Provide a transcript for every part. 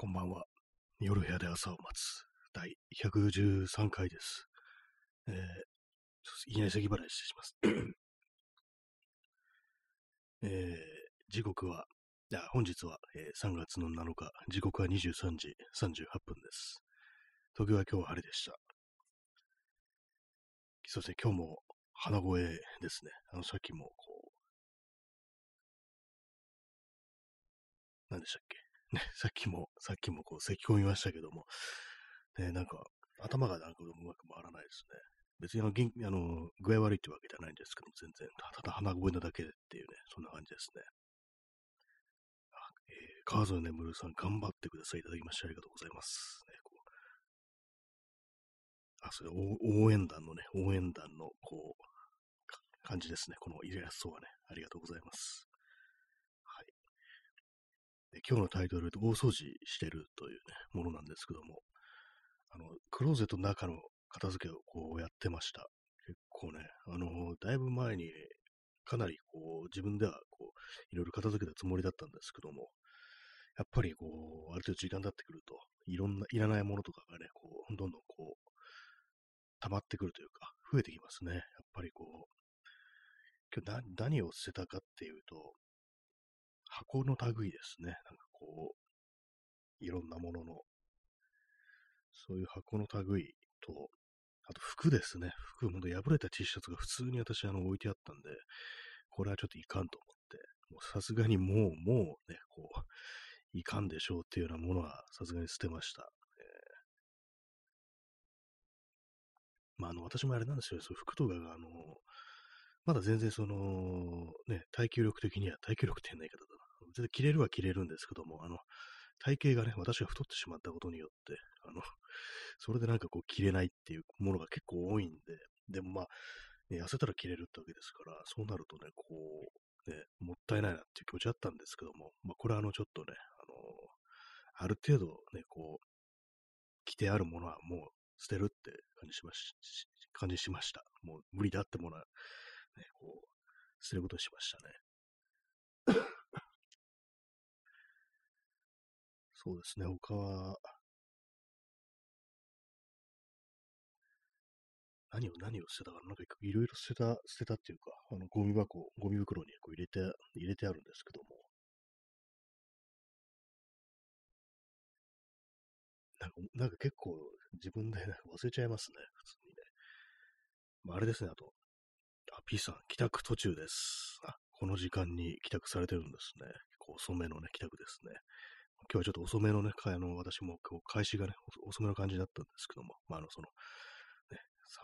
こんばんは。夜部屋で朝を待つ第113回です。えー、いきなり咳払いしします。えー、時刻は、あ本日は、えー、3月の7日、時刻は23時38分です。東京は今日は晴れでした。そうですね、今日も鼻声ですね。あの、さっきもこう、何でしたっけ？ね、さっきも、さっきもこう、咳込みましたけども、ね、なんか、頭がなんかうまく回らないですね。別にあの、元あの具合悪いってわけじゃないんですけども、全然、ただ鼻声なだけっていうね、そんな感じですね。えー、川添眠さん、頑張ってください。いただきましてありがとうございます。ね、こうあ、それ、応援団のね、応援団の、こう、感じですね。このイラストはね、ありがとうございます。今日のタイトルで大掃除してるというね、ものなんですけども、あの、クローゼットの中の片付けをこうやってました。結構ね、あの、だいぶ前にかなりこう自分ではこう、いろいろ片付けたつもりだったんですけども、やっぱりこう、ある程度時間経ってくると、いろんな、いらないものとかがね、こう、どんどんこう、溜まってくるというか、増えてきますね。やっぱりこう、今日何を捨てたかっていうと、箱の類ですね。なんかこう、いろんなものの、そういう箱の類と、あと服ですね。服、ほんと破れた T シャツが普通に私あの置いてあったんで、これはちょっといかんと思って、もうさすがにもう、もうね、こう、いかんでしょうっていうようなものはさすがに捨てました。えー、まあ、あの、私もあれなんですよ、そう服とかが、あの、まだ全然その、ね、耐久力的には、耐久力って変ない方だ全然切れるは切れるんですけども、あの、体型がね、私が太ってしまったことによって、あの、それでなんかこう切れないっていうものが結構多いんで、でもまあ、ね、痩せたら切れるってわけですから、そうなるとね、こう、ね、もったいないなっていう気持ちあったんですけども、まあ、これはあの、ちょっとね、あの、ある程度ね、こう、着てあるものはもう捨てるって感じしまし、感じしました。もう無理だってものは、ね、こう、捨てることにしましたね。そうですね、他は、何を何を捨てたかな、なんかいろいろ捨てた、捨てたっていうか、あの、ゴミ箱、ゴミ袋にこう入れて、入れてあるんですけども、なんか、なんか結構自分で、忘れちゃいますね、普通にね。まあ、あれですね、あと、あ、P さん、帰宅途中です。あ、この時間に帰宅されてるんですね。結構遅めのね、帰宅ですね。今日はちょっと遅めのね、あの、私もこう開始がね、遅めの感じだったんですけども、まあ、あの、その、ね、さ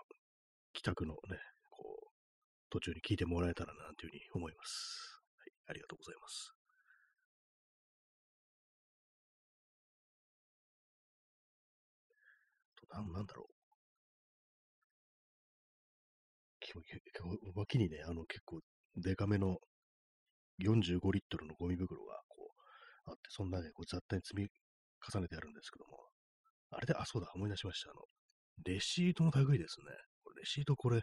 帰宅のね、こう、途中に聞いてもらえたらな、というふうに思います。はい、ありがとうございます。と、なんなんだろう。脇にね、あの結構デカめの45リットルのゴミ袋があって、そんなね、こう雑多に積み重ねてあるんですけども、あれで、あ、そうだ、思い出しました。あの、レシートの類ですね。レシートこれ、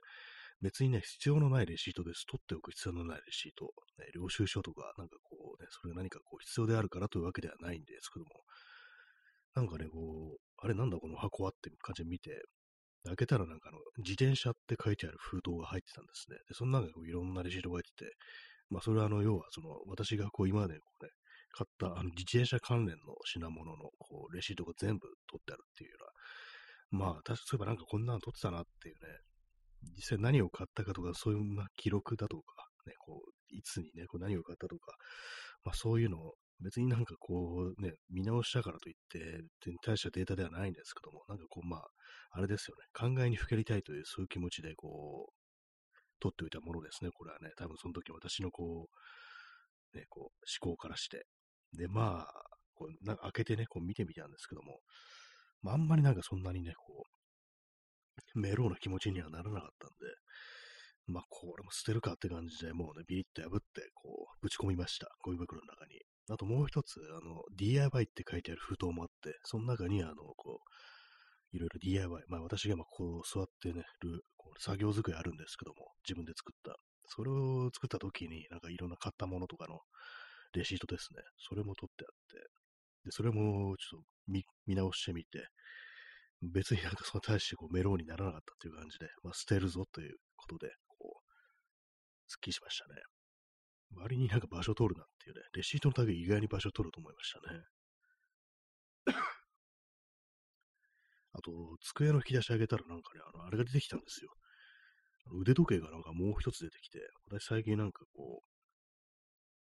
別にね、必要のないレシートです。取っておく必要のないレシート。ね、領収書とか、なんかこうね、それが何かこう必要であるからというわけではないんですけども、なんかね、こう、あれなんだこの箱はっていう感じで見て、開けたらなんかあの、自転車って書いてある封筒が入ってたんですね。で、その中にこういろんなレシートが入ってて、まあそれはあの、要はその、私がこう今までこうね、買ったあの自転車関連の品物のこうレシートが全部取ってあるっていうような、まあ、確かそういえばなんかこんなの取ってたなっていうね、実際何を買ったかとか、そういうま記録だとか、ね、こう、いつにね、こう何を買ったとか、まあそういうのを別になんかこうね、見直したからといって、大したデータではないんですけども、なんかこうまあ、あれですよね、考えにふけりたいというそういう気持ちでこう、取っておいたものですね、これはね、多分その時私のこう、ね、こう、思考からして、で、まあ、こうなんか開けてね、こう見てみたんですけども、まあ、あんまりなんかそんなにね、こう、メローな気持ちにはならなかったんで、まあ、これも捨てるかって感じで、もうね、ビリッと破って、こう、ぶち込みました。ゴミ袋の中に。あともう一つ、あの、DIY って書いてある封筒もあって、その中に、あの、こう、いろいろ DIY、まあ私がまあこう座ってね、る、こう作業机あるんですけども、自分で作った。それを作った時に、なんかいろんな買ったものとかのレシートですね。それも取ってあって、で、それもちょっと見見直してみて、別になんかその大してこうメローにならなかったっていう感じで、まあ、捨てるぞということで、こう、すっきりしましたね。割になんか場所取るなっていうね、レシートのタグ意外に場所取ると思いましたね。あと、机の引き出し上げたらなんかね、あの、あれが出てきたんですよ。腕時計がなんかもう一つ出てきて、私最近なんかこう、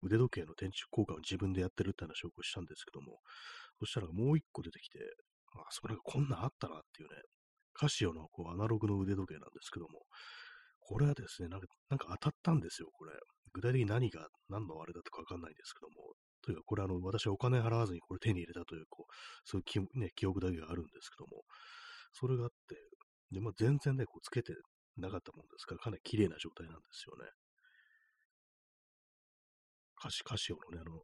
腕時計の天地効果を自分でやってるって話をしたんですけども、そしたらもう一個出てきて、あ、そこなんかこんなんあったなっていうね、カシオのこうアナログの腕時計なんですけども、これはですね、なんかなんか当たったんですよ、これ。具体的に何が、何のあれだったかわかんないんですけども、というか、これあの、私はお金払わずにこれ手に入れたという、こう、そういう記,、ね、記憶だけがあるんですけども、それがあって、で、まあ、全然ね、こう、つけてなかったもんですから、かなり綺麗な状態なんですよね。カシカシオのね、あの、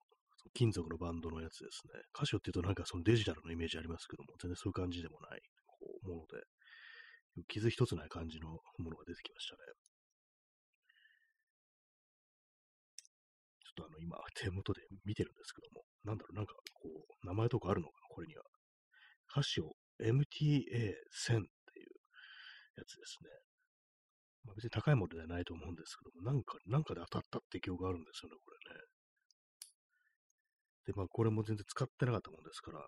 金属のバンドのやつですね。カシオって言うとなんかそのデジタルのイメージありますけども、全然そういう感じでもない、こう、もので、傷一つない感じのものが出てきましたね。ちょっとあの、今、手元で見てるんですけども、なんだろう、なんか、こう、名前とかあるのかな、これには。カシオ MTA1000 っていうやつですね。まあ、別に高いものではないと思うんですけども、なんか、なんかで当たったって記憶があるんですよね、これね。で、まあ、これも全然使ってなかったもんですから、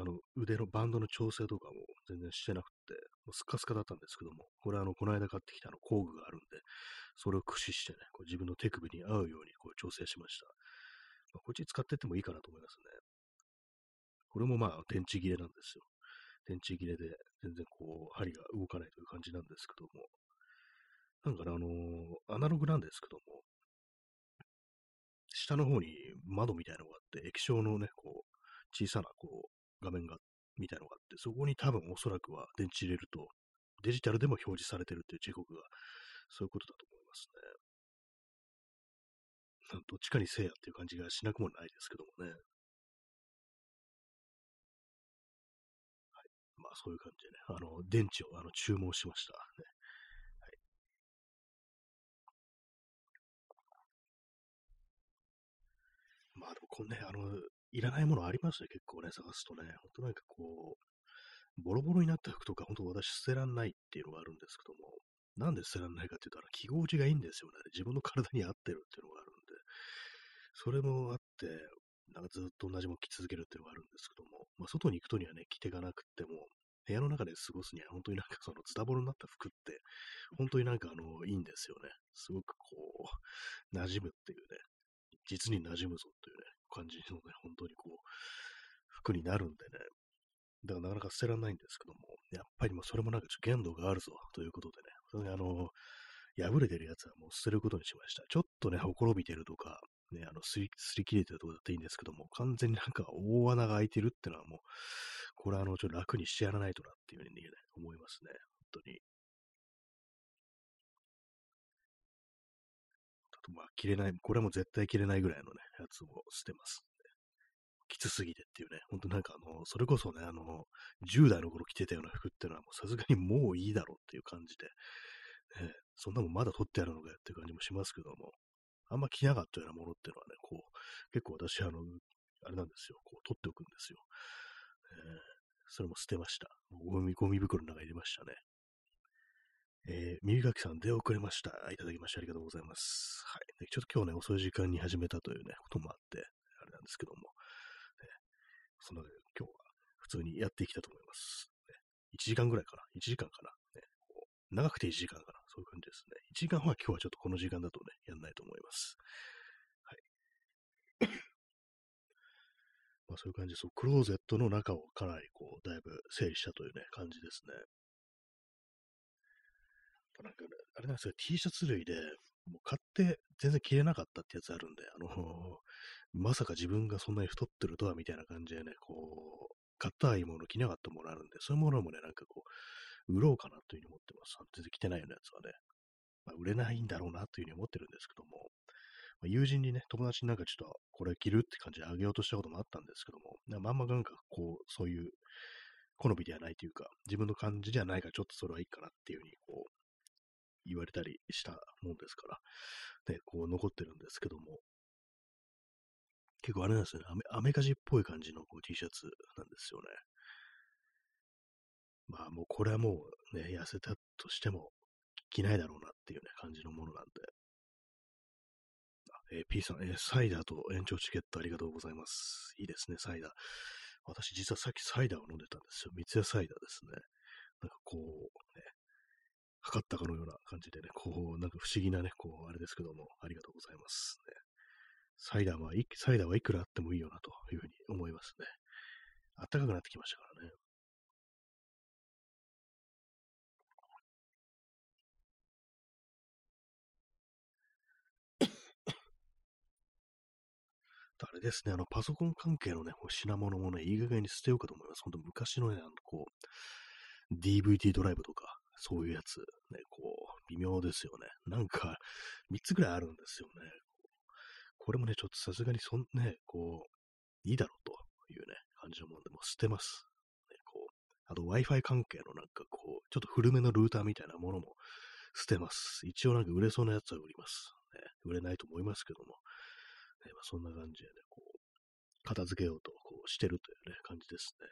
あの、腕のバンドの調整とかも全然してなくて、もうスカスカだったんですけども、これはあの、この間買ってきたの工具があるんで、それを駆使してね、こう自分の手首に合うようにこう調整しました。まあ、こっち使ってってもいいかなと思いますね。これもまあ、電池切れなんですよ。電池切れで全然こう、針が動かないという感じなんですけども、なんかね、あのー、アナログなんですけども、下の方に窓みたいなのがあって、液晶のね、こう、小さなこう、画面が、みたいなのがあって、そこに多分おそらくは電池入れると、デジタルでも表示されてるっていう時刻が、そういうことだと思いますね。どっちかにせいやっていう感じがしなくもないですけどもね。はいまあそういう感じでね、あの、電池をあの注文しました。ね。まあでもこんね、あの、いらないものありますね、結構ね、探すとね。ほんとなんかこう、ボロボロになった服とか、ほんと私捨てらんないっていうのがあるんですけども、なんで捨てらんないかって言ったら、記号値がいいんですよね。自分の体に合ってるっていうのがあるんで、それもあって、なんかずっと同じもの着続けるっていうのがあるんですけども、まあ、外に行くとにはね、着てかなくても、部屋の中で過ごすには本当になんかそのズタボロになった服って、本当になんかあの、いいんですよね。すごくこう、馴染むっていうね、実に馴染むぞというね、感じのね、本当にこう、服になるんでね、だからなかなか捨てられないんですけども、やっぱりもうそれもなんかちょっと限度があるぞということでね、それあの、破れてるやつはもう捨てることにしました。ちょっとね、ほころびてるとか、ね、あの、すり、すり切れてるとこだっていいんですけども、完全になんか大穴が開いてるってのはもう、これはあの、ちょっと楽にしてやらないとなっていうふうに、ね、思いますね。本当に。とまあ、切れない、これも絶対切れないぐらいのね、やつを捨てます。きつすぎてっていうね、ほんとなんかあの、それこそね、あの、10代の頃着てたような服っていうのはもうさすがにもういいだろうっていう感じで、ね、そんなもんまだ取ってあるのかよっていう感じもしますけども、あんま着なかったようなものっていうのはね、こう、結構私、あの、あれなんですよ、こう、取っておくんですよ。えー、それも捨てました。ゴミ、ゴミ袋の中に入れましたね。えー、耳かきさん出遅れました。いただきましてありがとうございます。はい。ちょっと今日ね、遅い時間に始めたというね、こともあって、あれなんですけども、ね、そので今日は普通にやっていきたいと思います。ね、1時間ぐらいかな ?1 時間かな、ね、長くて1時間かなそういう感じですね。1時間は今日はちょっとこの時間だとね、やんないと思います。はい。まあそういう感じで、そう、クローゼットの中をかなりこう、だいぶ整理したというね、感じですね。なんか、あれなんですよ、T シャツ類で、もう買って全然着れなかったってやつあるんで、あの、まさか自分がそんなに太ってるとはみたいな感じでね、こう、買ったいいもの着なかったものあるんで、そういうものもね、なんかこう、売ろうかなというふうに思ってます。全然着てないようなやつはね。まあ、売れないんだろうなというふうに思ってるんですけども、まあ、友人にね、友達になんかちょっとこれ着るって感じであげようとしたこともあったんですけども、まんまなんかこう、そういう好みではないというか、自分の感じではないからちょっとそれはいいかなっていうふうにこう、言われたりしたもんですから、で、こう残ってるんですけども、結構あれなんですよね。アメアメカジっぽい感じのこう T シャツなんですよね。まあもうこれはもうね、痩せたとしても着ないだろうなっていうね、感じのものなんで。えー、P さん、えー、サイダーと延長チケットありがとうございます。いいですね、サイダー。私実はさっきサイダーを飲んでたんですよ。三ツ矢サイダーですね。なんかこう、ね、測ったかのような感じでね、こう、なんか不思議なね、こう、あれですけども、ありがとうございます。ね、サイダーは、サイダーはいくらあってもいいよなというふうに思いますね。あったかくなってきましたからね。あれですね、あの、パソコン関係のね、品物もね、いい加減に捨てようかと思います。ほんと昔のね、あの、こう、DVD ドライブとか、そういうやつ、ね、こう、微妙ですよね。なんか、3つぐらいあるんですよね。これもね、ちょっとさすがにそんね、こう、いいだろうというね、感じのもんで、もう捨てます。ね、こう、あと Wi-Fi 関係のなんかこう、ちょっと古めのルーターみたいなものも捨てます。一応なんか売れそうなやつは売ります。ね、売れないと思いますけども、ねまあ、そんな感じでね、こう、片付けようとこうしてるというね、感じですね。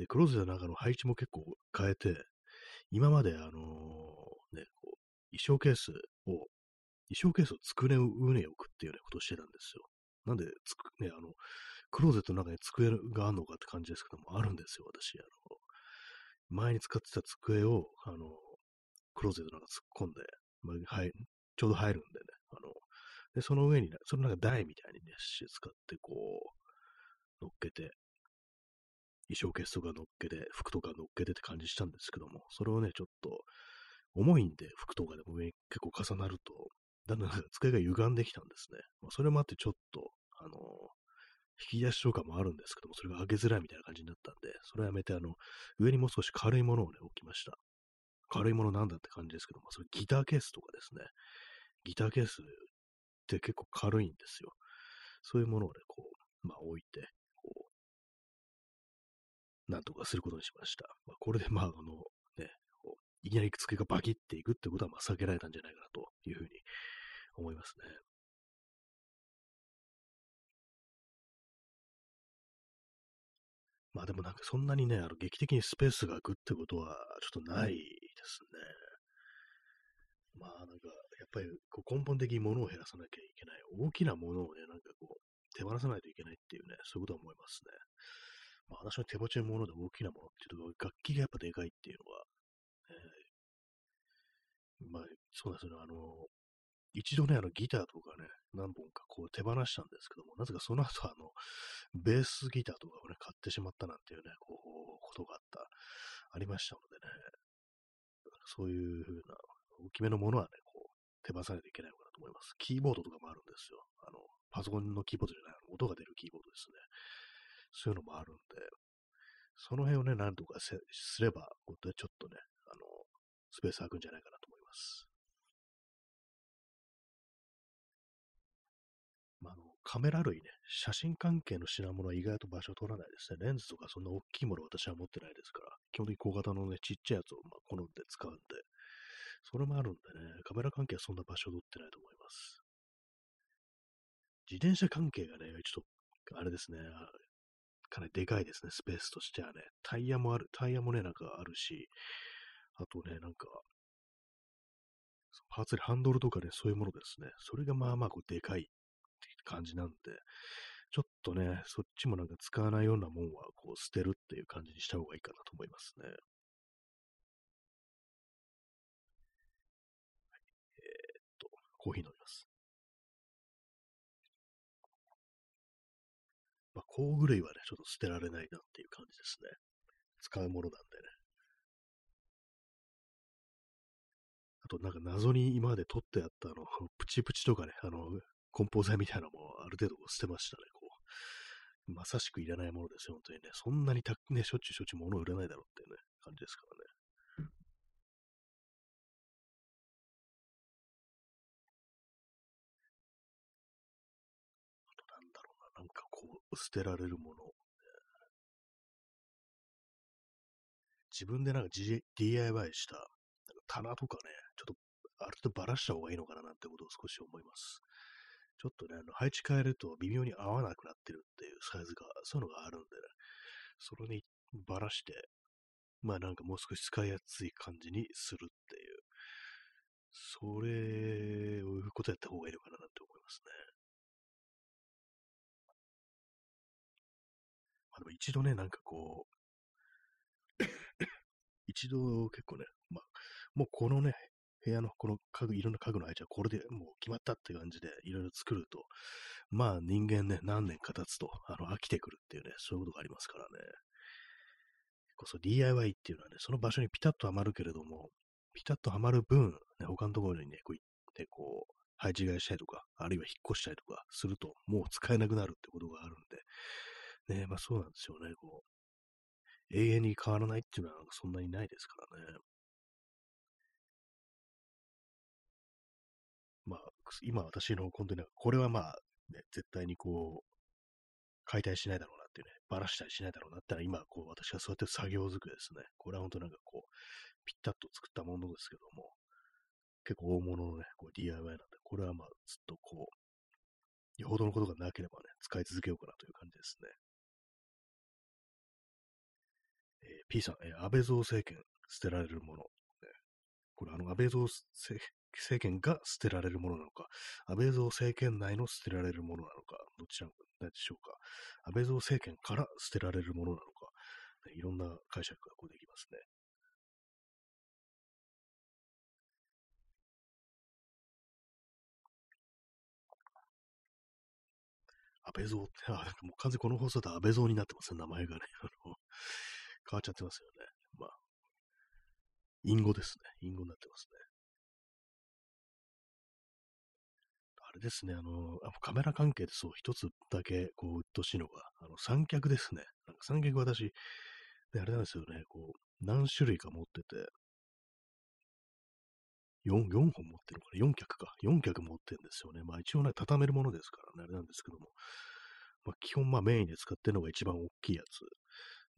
で、クローゼットの中の配置も結構変えて、今まであのー、ね、こう、衣装ケースを、衣装ケースを机の上に置くっていうね、ことをしてたんですよ。なんで、つく、ね、あの、クローゼットの中に机があるのかって感じですけども、あるんですよ、私。あの、前に使ってた机を、あの、クローゼットの中突っ込んで、まあ、はい、ちょうど入るんでね、あの、で、その上に、ねそのなんか台みたいにね、使ってこう、乗っけて、衣装ケースとか乗っけて、服とか乗っけてって感じしたんですけども、それをね、ちょっと、重いんで、服とかでも上に結構重なると、だんだん机が歪んできたんですね。まあ、それもあってちょっと、あの引き出しとかもあるんですけども、それが開けづらいみたいな感じになったんで、それはやめて、あの、上にもう少し軽いものをね、置きました。軽いものなんだって感じですけども、それギターケースとかですね。ギターケースって結構軽いんですよ。そういうものをね、こう、まあ置いて、なんとかすることにしました。まあ、これでまあ、あの、ね、いきなり机がバキっていくってことはまあ避けられたんじゃないかなというふうに思いますね。まあでもなんかそんなにね、あの劇的にスペースが空くってことはちょっとないですね。まあなんかやっぱりこう根本的に物を減らさなきゃいけない。大きなものをね、なんかこう、手放さないといけないっていうね、そういうことは思いますね。まあ私の手持ちのもので大きなものっていうと、楽器がやっぱでかいっていうのは、えー、まあそうですね、あの、一度ね、あのギターとかね、何本かこう手放したんですけども、なぜかその後あの、ベースギターとかをね、買ってしまったなんていうね、こう、ことがあった、ありましたのでね、そういうふうな大きめのものはね、こう、手放さないといけないのかなと思います。キーボードとかもあるんですよ。あの、パソコンのキーボードじゃない、音が出るキーボードですね。そういうのもあるんで、その辺をね、なんとかすれば、こうちょっとね、あの、スペース空くんじゃないかなと思います。まあ、あの、カメラ類ね、写真関係の品物は意外と場所を取らないですね。レンズとかそんな大きいもの私は持ってないですから、基本的に小型のね、ちっちゃいやつをまあ好んで使うんで、それもあるんでね、カメラ関係はそんな場所を取ってないと思います。自転車関係がね、ちょっと、あれですね、かなりでかいですね、スペースとしてはね。タイヤもある、タイヤもね、なんかあるし、あとね、なんか、パーツでハンドルとかね、そういうものですね。それがまあまあこうでかいって感じなんで、ちょっとね、そっちもなんか使わないようなもんはこう捨てるっていう感じにした方がいいかなと思いますね。えっとコーヒー飲みます。工具類はね、ちょっと捨てられないなっていう感じですね。使うものなんでね。あと、なんか謎に今まで取ってあったあの、プチプチとかね、あの、梱包材みたいなのもある程度捨てましたね、こう。まさしくいらないものですよ、本当にね。そんなにた、ね、しょっちゅうしょっちゅう物売らないだろうっていうね、感じですからね。捨てられるもの。自分でなんか DIY したなんか棚とかね、ちょっとある程度ばらした方がいいのかななんてことを少し思います。ちょっとね、あの配置変えると微妙に合わなくなってるっていうサイズが、そういうのがあるんでね、それにばらして、まあなんかもう少し使いやすい感じにするっていう、それをいうことやった方がいいのかなって思いますね。あでも一度ね、なんかこう、一度結構ね、まあ、もうこのね、部屋のこの家具、いろんな家具の配置はこれでもう決まったって感じでいろいろ作ると、まあ人間ね、何年か経つと、あの、飽きてくるっていうね、そういうことがありますからね。こそ DIY っていうのはね、その場所にピタッとはまるけれども、ピタッとはまる分、ね、他のところにね、こう行って、こう、配置換えしたりとか、あるいは引っ越したりとかすると、もう使えなくなるってことがあるんで、ね、まあそうなんですよね、こう、永遠に変わらないっていうのはそんなにないですからね。まあ、今私の本当に、これはまあ、ね、絶対にこう、解体しないだろうなっていうね、ばらしたりしないだろうなってのは、今、こう、私がそうやって作業机ですね。これは本当なんかこう、ぴったっと作ったものですけども、結構大物のね、こう DIY なんで、これはまあ、ずっとこう、よほどのことがなければね、使い続けようかなという感じですね。えー、P さん、えー、安倍蔵政権、捨てられるもの。ね、これ、あの、安倍蔵政権が捨てられるものなのか、安倍蔵政権内の捨てられるものなのか、どちらでしょうか。安倍蔵政権から捨てられるものなのか、ね、いろんな解釈がこうできますね。安倍蔵って、あ、もう完全にこの放送で安倍蔵になってますね、名前がね。あの、変わっちゃってますよね。まあ、隠語ですね。隠語になってますね。あれですね、あの、カメラ関係でそう、一つだけ、こう、うっとしいのが、あの、三脚ですね。なんか三脚私、ね、あれなんですよね、こう、何種類か持ってて、4、4本持ってるのかな ?4 脚か。4脚持ってるんですよね。まあ一応ね、畳めるものですからね、あれなんですけども。まあ基本まあメインで使ってるのが一番大きいやつ。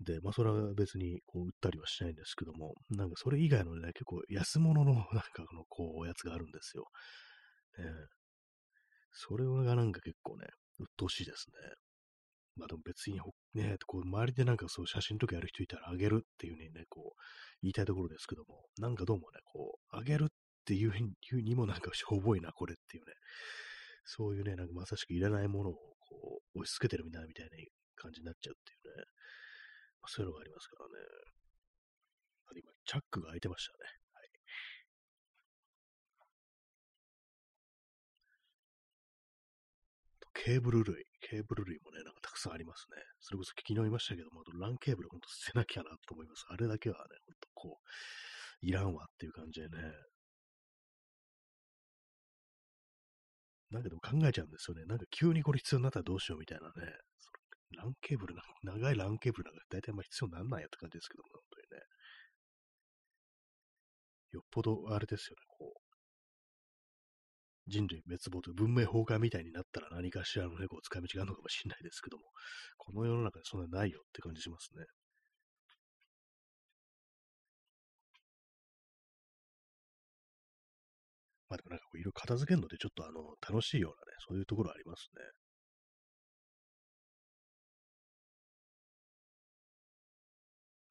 で、まあそれは別にこう売ったりはしないんですけども、なんかそれ以外のね、結構安物の なんかのこうおやつがあるんですよ。ね、それがなんか結構ね、鬱陶しいですね。まあでも別にね、こう周りでなんかそう写真とかやる人いたらあげるっていう風にね、こう言いたいところですけども、なんかどうもね、こう、あげるっていうふうにもなんか しょぼいな、これっていうね、そういうね、なんかまさしくいらないものをこう押し付けてるみたいなみたいな感じになっちゃうっていうね、そういうのがありますからね。あ今、チャックが開いてましたね。はい。ケーブル類、ケーブル類もね、なんかたくさんありますね。それこそ昨日言いましたけども、ランケーブルほんと捨てなきゃなと思います。あれだけはね、ほんとこう、いらんわっていう感じでね、なんかでも考えちゃうんですよね。なんか急にこれ必要になったらどうしようみたいなね。ランケーブルな、長いランケーブルなんか大体まあ必要なんないやって感じですけども、本当にね。よっぽどあれですよね、こう。人類滅亡という文明崩壊みたいになったら何かしらのね、こう使い道があるのかもしれないですけども、この世の中でそんなにないよって感じしますね。まあでもなんかこういろいろ片付けるのでちょっとあの、楽しいようなね、そういうところありますね。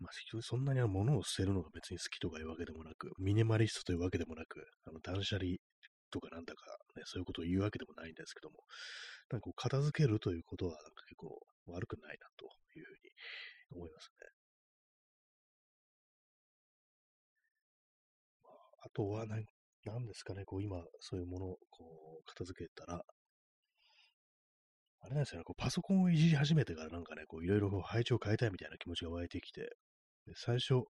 まあ、非常にそんなに物を捨てるのが別に好きとかいうわけでもなく、ミニマリストというわけでもなく、あの断捨離とかなんだか、ね、そういうことを言うわけでもないんですけども、なんかこう片付けるということは、なんか結構悪くないなというふうに思いますね。まあ、あとはなんなんですかね、こう今、そういうものをこう片付けたら、あれなんですよね、こうパソコンをいじり始めてからなんかね、こういろいろ配置を変えたいみたいな気持ちが湧いてきて、最初、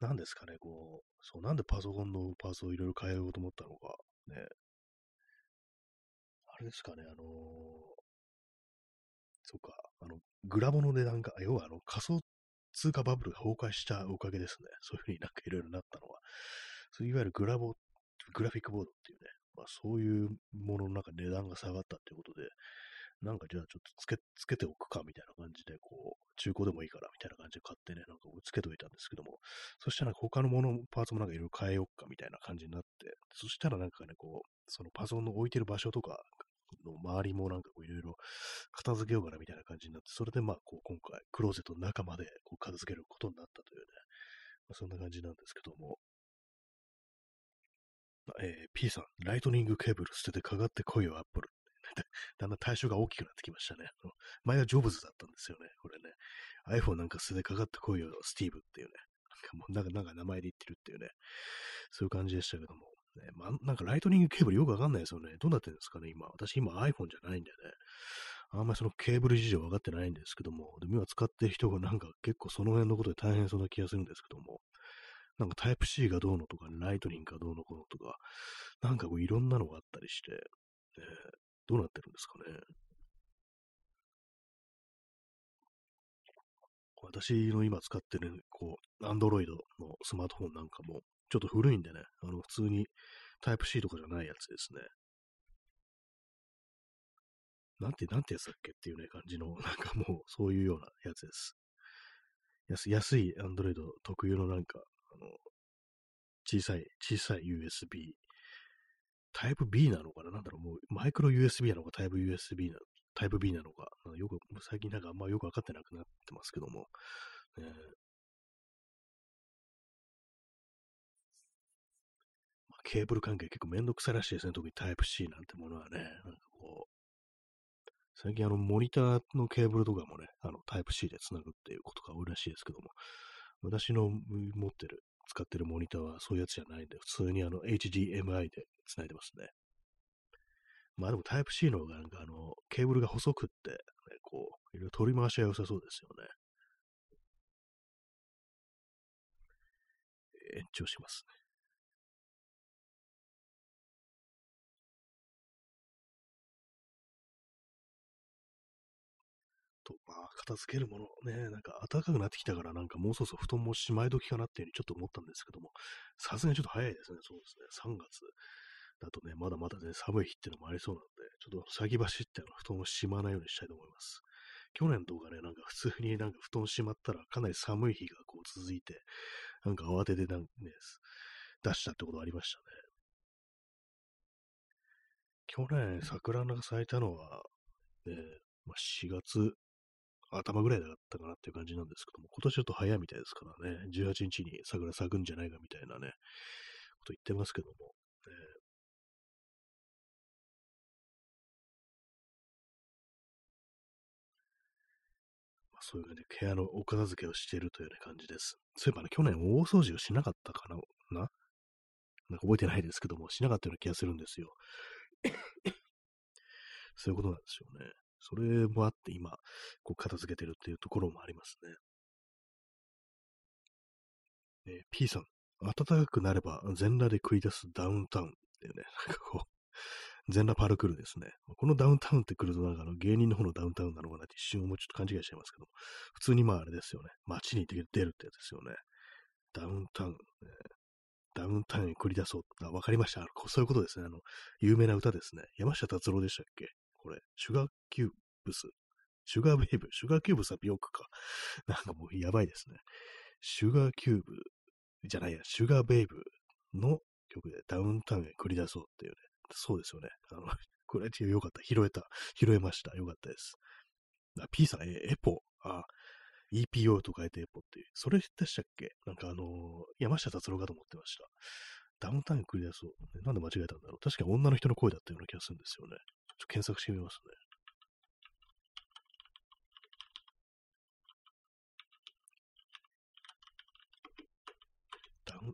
なんですかね、こう、そう、なんでパソコンのパーツをいろいろ変えようと思ったのか、ね、あれですかね、あのー、そっか、あの、グラボの値段が、要はあの仮想通貨バブルが崩壊したおかげですね。そういうふうになんかいろいろなったのは。そういわゆるグラボグラフィックボードっていうね、まあそういうものの中値段が下がったっていうことで、なんかじゃあちょっとつけ、つけておくかみたいな感じで、こう、中古でもいいからみたいな感じで買ってね、なんかつけておいたんですけども、そしたら他のもの、パーツもなんかいろいろ変えようかみたいな感じになって、そしたらなんかね、こう、そのパソコンの置いてる場所とかの周りもなんかこういろいろ片付けようかなみたいな感じになって、それでまあこう今回クローゼットの中までこう片付けることになったというね、まあ、そんな感じなんですけども、えー、P さん、ライトニングケーブル捨ててかかってこいよ、アップル。だんだん対象が大きくなってきましたね。前はジョブズだったんですよね、これね。iPhone なんか捨ててかかってこいよ、スティーブっていうね。なんかもうなんかなんか名前で言ってるっていうね。そういう感じでしたけども。ね、まあ、なんかライトニングケーブルよくわかんないですよね。どうなってるんですかね、今。私今 iPhone じゃないんでね。あんまりそのケーブル事情分かってないんですけども、でも今使ってる人がなんか結構その辺のことで大変そうな気がするんですけども、なんかタイプ C がどうのとか、ライトニングがどうのこうのとか、なんかこういろんなのがあったりして、え、どうなってるんですかね。私の今使ってる、こう、アンドロイドのスマートフォンなんかも、ちょっと古いんでね、あの、普通にタイプ C とかじゃないやつですね。なんて、なんてやつだっけっていうね、感じの、なんかもう、そういうようなやつです。安安いアンドロイド特有のなんか、あの、小さい、小さい USB、タイプ B なのかな？なんだろう、もうマイクロ USB なのかタイプ USB な、タイプ B なのか、よく、最近なんかあんまよくわかってなくなってますけども、ね、まあ、ケーブル関係結構めんどくさいらしいですね。特にタイプ C なんてものはね、なんかこう、最近あのモニターのケーブルとかもね、あのタイプ C で繋ぐっていうことが多いらしいですけども、私の持ってる、使ってるモニターはそういうやつじゃないんで、普通にあの HDMI で繋いでますね。まあでもタイプ C の方がなんかあの、ケーブルが細くって、ね、こう、いろいろ取り回しは良さそうですよね。延長しますね。片付けるものね、なんか暖かくなってきたから、なんかもうそろそろ布団もしまい時かなっていうふうにちょっと思ったんですけども、さすがにちょっと早いですね。そうですね。3月だとね、まだまだね、寒い日っていうのもありそうなんで、ちょっと先走ってあの布団をしまわないようにしたいと思います。去年とかね、なんか普通になんか布団しまったらかなり寒い日がこう続いて、なんか慌ててなんね、出したってことありましたね。去年桜が咲いたのは、ね、まあ、4月頭ぐらいだったかなっていう感じなんですけども、今年ちょっと早いみたいですからね、18日に桜咲くんじゃないかみたいなね、こと言ってますけども、えまあ、そういうね、部屋のお片付けをしているというような感じです。そういえばね、去年大掃除をしなかったかなななんか覚えてないですけども、しなかったような気がするんですよ。そういうことなんですよね。それもあって今、こう片付けてるっていうところもありますね。えー、P さん、暖かくなれば全裸で繰り出すダウンタウンっていうね、なんかこう、全裸パルクールですね。このダウンタウンって来るとなんかあの芸人の方のダウンタウンなのかなって一瞬思うちょっと勘違いしちゃいますけど、普通にまああれですよね。街に出るってやつですよね。ダウンタウン、ね、ダウンタウンに繰り出そう。あ、わかりました。そういうことですね。あの、有名な歌ですね。山下達郎でしたっけ？これ、シュガーキューブス。シュガーベイブ。シュガーキューブスは美容区か。なんかもうやばいですね。シュガーキューブじゃないや、シュガーベイブの曲でダウンタウンへ繰り出そうっていうね。そうですよね。あの、これよかった。拾えた。拾えました。よかったです。あ、P さん、え、エポ。あ、EPO と書いてエポっていう。それでしたっけ？なんかあのー、山下達郎かと思ってました。ダウンタウン繰り出そう。なんで間違えたんだろう。確かに女の人の声だったような気がするんですよね。ちょっと検索してみますね。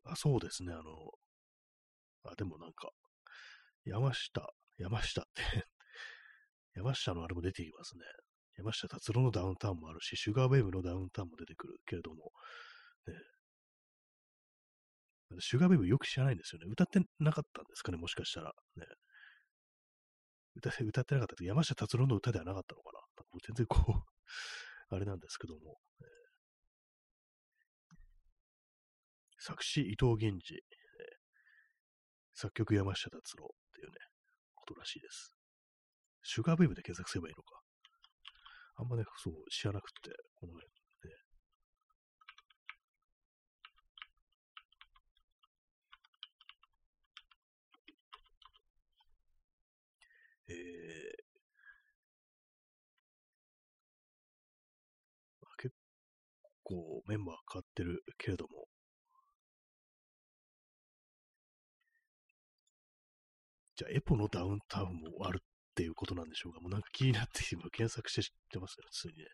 あ、そうですね、あの、あ、でもなんか、山下、山下って 山下のあれも出てきますね。山下達郎のダウンタウンもあるし、シュガーベイブのダウンタウンも出てくるけれども、ね、シュガーベイブよく知らないんですよね。歌ってなかったんですかね、もしかしたら。ね、歌歌ってなかった山下達郎の歌ではなかったのかな。なんか全然こう あれなんですけども、作詞伊藤源氏、えー、作曲山下達郎っていうね、ことらしいです。シュガーベイブで検索すればいいのか。あんまね、そう、知らなくて、このね、えー、構メンバー変わってるけれども、じゃあエポのダウンタウンもあるっていうことなんでしょうか？もうなんか気になって今検索して知ってますよ、普通にね。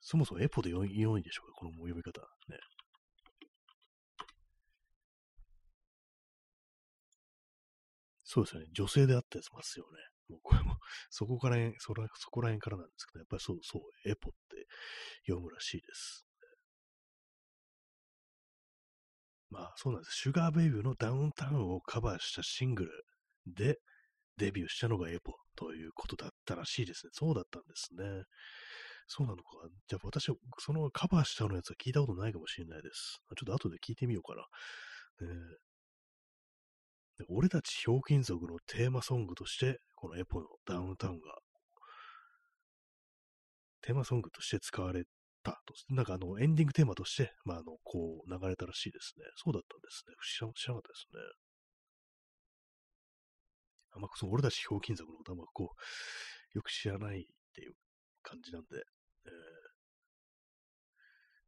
そもそもエポで 4, 4位でしょうか、この読み方。ね。そうですよね。女性であったやつますよね。もうこれも、そこからん、そそこら辺からなんですけど、やっぱりそう、そう、エポって読むらしいです。まあそうなんです。シュガーベイビーのダウンタウンをカバーしたシングルでデビューしたのがエポということだったらしいですね。そうだったんですね。そうなのか。じゃあ私、そのカバーしたのやつは聞いたことないかもしれないです。ちょっと後で聞いてみようかな。ね、俺たちひょうきん族のテーマソングとして、このエポのダウンタウンが、テーマソングとして使われたと。なんかあの、エンディングテーマとして、まあ、あの、こう、流れたらしいですね。そうだったんですね。知ら知らなかったですね。あんま、その俺たちひょうきん族のことあんまこう、よく知らないっていう感じなんで、えー、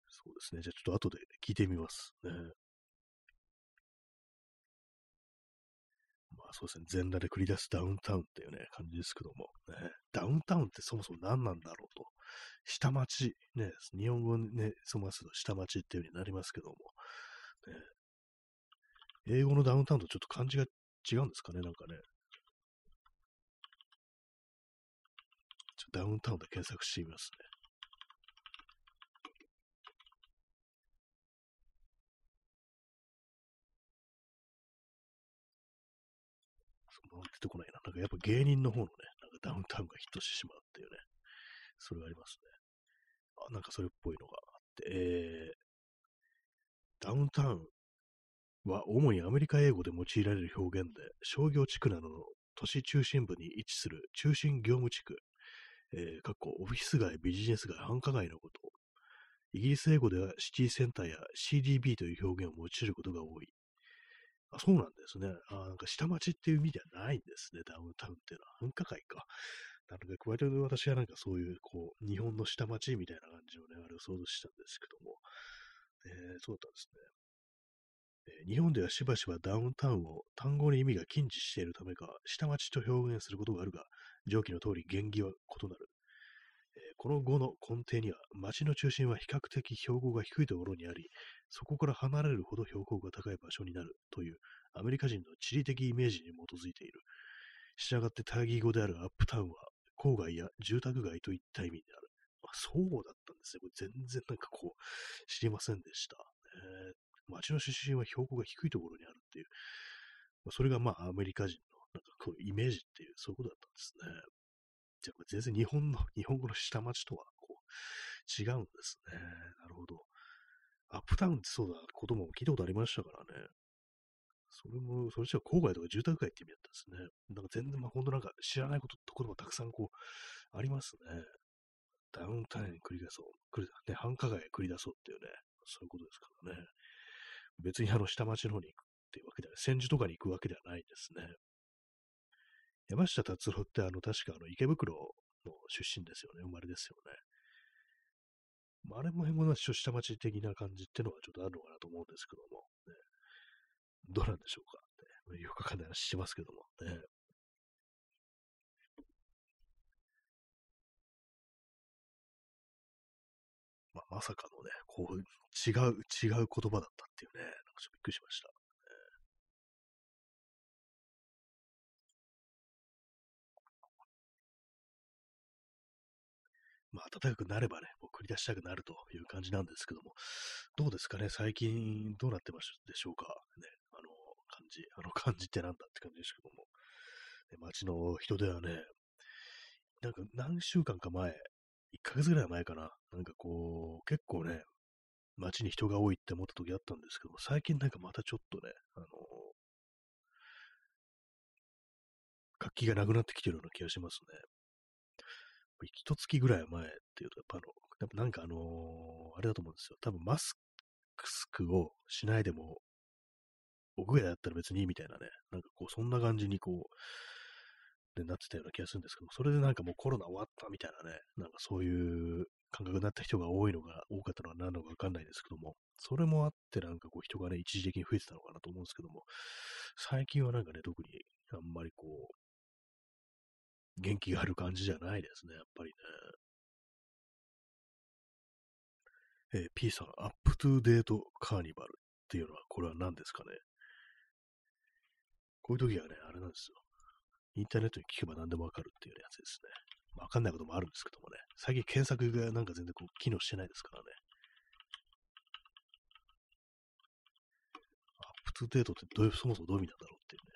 そうですね。じゃあちょっと後で聞いてみます。ね、そうですね。全裸で繰り出すダウンタウンっていうね、感じですけども、ね、ダウンタウンってそもそも何なんだろうと。下町、ね、日本語にね、そますと下町っていう風になりますけども、ね、英語のダウンタウンとちょっと漢字が違うんですかね、なんかね。ダウンタウンで検索してみますね。出てこないな。なんかやっぱ芸人の方のね、なんかダウンタウンがヒットしてしまうっていうね。それがありますね。あ、なんかそれっぽいのがあって、えー、ダウンタウンは主にアメリカ英語で用いられる表現で、商業地区などの都市中心部に位置する中心業務地区、えー、かっこオフィス街、ビジネス街、繁華街のこと。イギリス英語ではシティセンターや CDB という表現を用いることが多い。あ、そうなんですね。あ、なんか下町っていう意味ではないんですね、ダウンタウンっていうのは。繁華街か。なので、加えて私はなんかそういう、こう、日本の下町みたいな感じのね、あれを想像したんですけども、えー、そうだったんですね。え、日本ではしばしばダウンタウンを単語に意味が近似しているためか、下町と表現することがあるが、上記の通り原義は異なる。この語の根底には、町の中心は比較的標高が低いところにあり、そこから離れるほど標高が高い場所になるというアメリカ人の地理的イメージに基づいている。したがって対義語であるアップタウンは郊外や住宅街といった意味である。あ、そうだったんですね。これ全然なんかこう、知りませんでした。えー、町の出身は標高が低いところにあるっていう。まあ、それがまあアメリカ人のなんかこうイメージっていう、そういうことだったんですね。じゃこれ全然日本の、日本語の下町とはこう、違うんですね。なるほど。アップタウンってそうだ、ことも聞いたことありましたからね。それも、それじゃ郊外とか住宅街って意味だったんですね。なんか全然、まあ、ほんとなんか知らないこと、ところもたくさんこう、ありますね。ダウンタウンに繰り出そう。繰りね、繁華街へ繰り出そうっていうね、そういうことですからね。別にあの下町の方に行くっていうわけでは、千住とかに行くわけではないですね。山下達郎ってあの、確かあの、池袋の出身ですよね。生まれですよね。まあ、あれも辺も下町的な感じっていうのはちょっとあるのかなと思うんですけども、ね、どうなんでしょうかって、よくわかんない話してますけどもね。まあ、まさかのね、こう、違う、違う言葉だったっていうね、なんかちょっとびっくりしました。まあ、暖かくなればね、もう繰り出したくなるという感じなんですけども、どうですかね、最近どうなってますでしょうか？ね、あの感じ、あの感じってなんだって感じですけども、ね、街の人ではね、なんか何週間か前、1ヶ月ぐらい前かな、なんかこう、結構ね、街に人が多いって思った時あったんですけども、最近なんかまたちょっとね、あの活気がなくなってきてるような気がしますね。一月ぐらい前っていうと、やっぱあの、やっぱなんかあのー、あれだと思うんですよ。多分マスクをしないでも屋外だったら別にいいみたいなね、なんかこう、そんな感じにこう、でなってたような気がするんですけど、それでなんかもうコロナ終わったみたいなね、なんかそういう感覚になった人が多いのが、多かったのは何なのかわかんないですけども、それもあってなんかこう人がね、一時的に増えてたのかなと思うんですけども、最近はなんかね、特にあんまりこう、元気がある感じじゃないですね、やっぱりね。えー、P さん、アップトゥーデートカーニバルっていうのは、これは何ですかね？こういう時はね、あれなんですよ。インターネットに聞けば何でもわかるっていうやつですね。わかんないこともあるんですけどもね。最近検索がなんか全然こう機能してないですからね。アップトゥーデートってどういう、そもそもどういう意味なんだろうっていうね。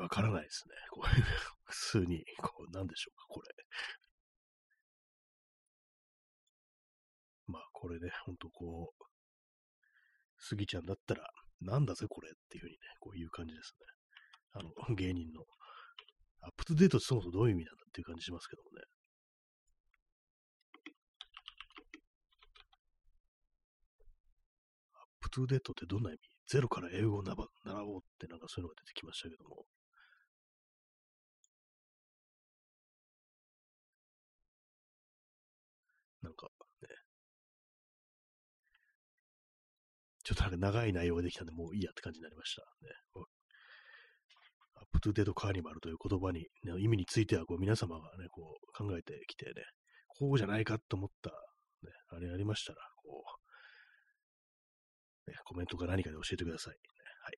わからないですね。こういう、普通に、こう、なんでしょうか、これ。まあ、これね、ほんとこう、スギちゃんだったら、なんだぜ、これっていうふうにね、こういう感じですね。あの、芸人の。アップトゥデートってそもそもどういう意味なんだっていう感じしますけどもね。アップトゥデートってどんな意味？ゼロから英語を習おうってなんかそういうのが出てきましたけども。ちょっとなんか長い内容ができたんで、もういいやって感じになりました。ね、アップトゥデートカーニバルという言葉に、ね、意味についてはこう皆様がね、こう考えてきてね、こうじゃないかと思った、ね、あれありましたら、こう、ね、コメントか何かで教えてください。ね、はい。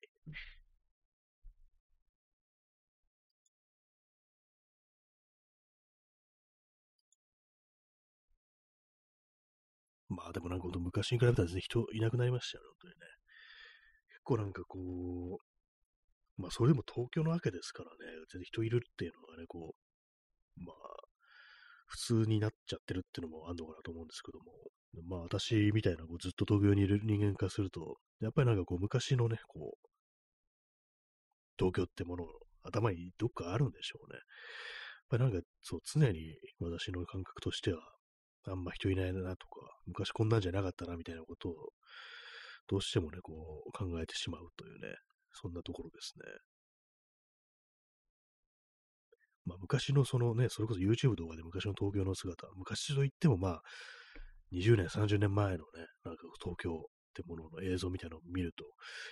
まあでもなんか昔に比べたら全然人いなくなりましたよ、本当にね。結構なんかこう、まあそれでも東京のわけですからね、全然人いるっていうのがね、こう、まあ、普通になっちゃってるっていうのもあるのかなと思うんですけども、まあ私みたいなこうずっと東京にいる人間からすると、やっぱりなんかこう昔のね、こう、東京ってもの頭にどっかあるんでしょうね。やっぱりなんかそう常に私の感覚としては、あんま人いないなとか、昔こんなんじゃなかったなみたいなことを、どうしてもね、こう考えてしまうというね、そんなところですね。まあ昔のそのね、それこそ YouTube 動画で昔の東京の姿、昔といってもまあ、20年、30年前のね、なんか東京ってものの映像みたいなのを見ると、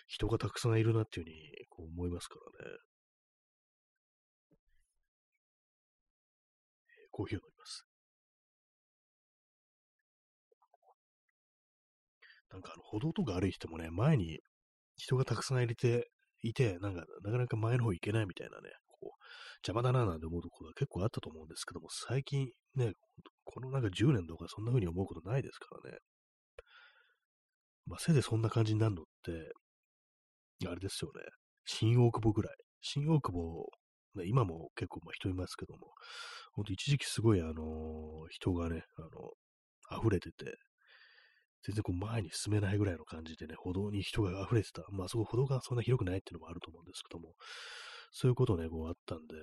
人がたくさんいるなっていうふうにこう思いますからね。コーヒーをなんかあの歩道とか歩いててもね、前に人がたくさん入れていて、なんかなかなか前の方行けないみたいなね、こう、邪魔だななんて思うところが結構あったと思うんですけども、最近ね、このなんか10年とかそんな風に思うことないですからね。まあ、せいぜいそんな感じになるのって、あれですよね。新大久保ぐらい。新大久保、ね、今も結構まあ人いますけども、ほんと一時期すごいあのー、人がね、あの、溢れてて、全然こう前に進めないぐらいの感じでね、歩道に人が溢れてた。まあそこ歩道がそんな広くないっていうのもあると思うんですけども、そういうことね、こうあったんで、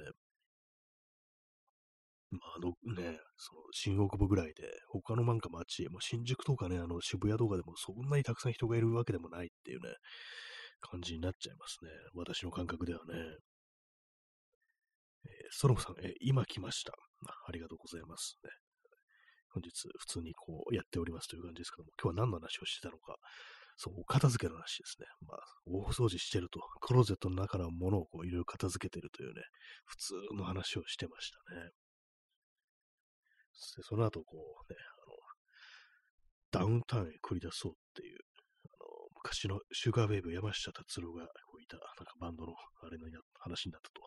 まあ、あのね、その新大久保ぐらいで、他のなんか街、もう新宿とかね、あの渋谷とかでもそんなにたくさん人がいるわけでもないっていうね、感じになっちゃいますね。私の感覚ではね。えー、ソロムさん、えー、今来ました。ありがとうございます、ね。本日普通にこうやっておりますという感じですけども、今日は何の話をしてたのか、そう、お片付けの話ですね。まあ、大掃除してると、クローゼットの中のものをこういろいろ片付けてるというね、普通の話をしてましたね。そその後、こうね、あの、ダウンタウンへ繰り出そうっていう、あの、昔のシュガーベイブ山下達郎がこういた、なんかバンドのあれの話になったと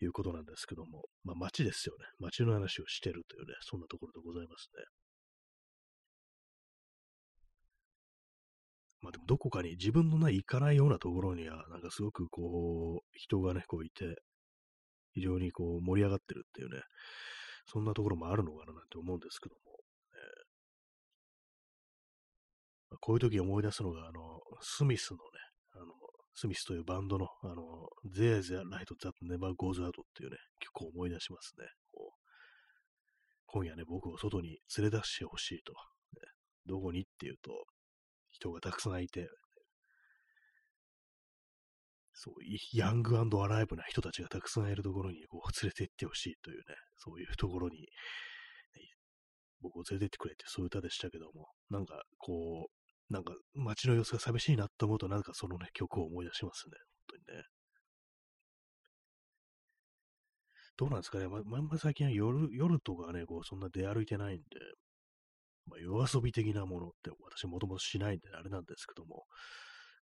いうことなんですけども、まあ街ですよね。街の話をしてるというね、そんなところでございますね。まあでもどこかに自分のない行かないようなところには、なんかすごくこう、人がね、こういて、非常にこう盛り上がってるっていうね、そんなところもあるのかななんて思うんですけども、えー、こういう時思い出すのが、あの、スミスのね、スミスというバンドの、あの、ゼーゼーライトザットネバーゴーズアウトっていうね、結構思い出しますね。今夜ね、僕を外に連れ出してほしいと、ね。どこにっていうと、人がたくさんいて、そう、ヤングアライブな人たちがたくさんいるところにこう連れて行ってほしいというね、そういうところに、僕を連れて行ってくれってそういう歌でしたけども、なんかこう、なんか街の様子が寂しいなと思うと、なんかそのね、曲を思い出しますね。本当にね。どうなんですかね。ま、まんま最近は夜、夜とかね、こう、そんな出歩いてないんで、まあ、夜遊び的なものって私もともとしないんで、あれなんですけども、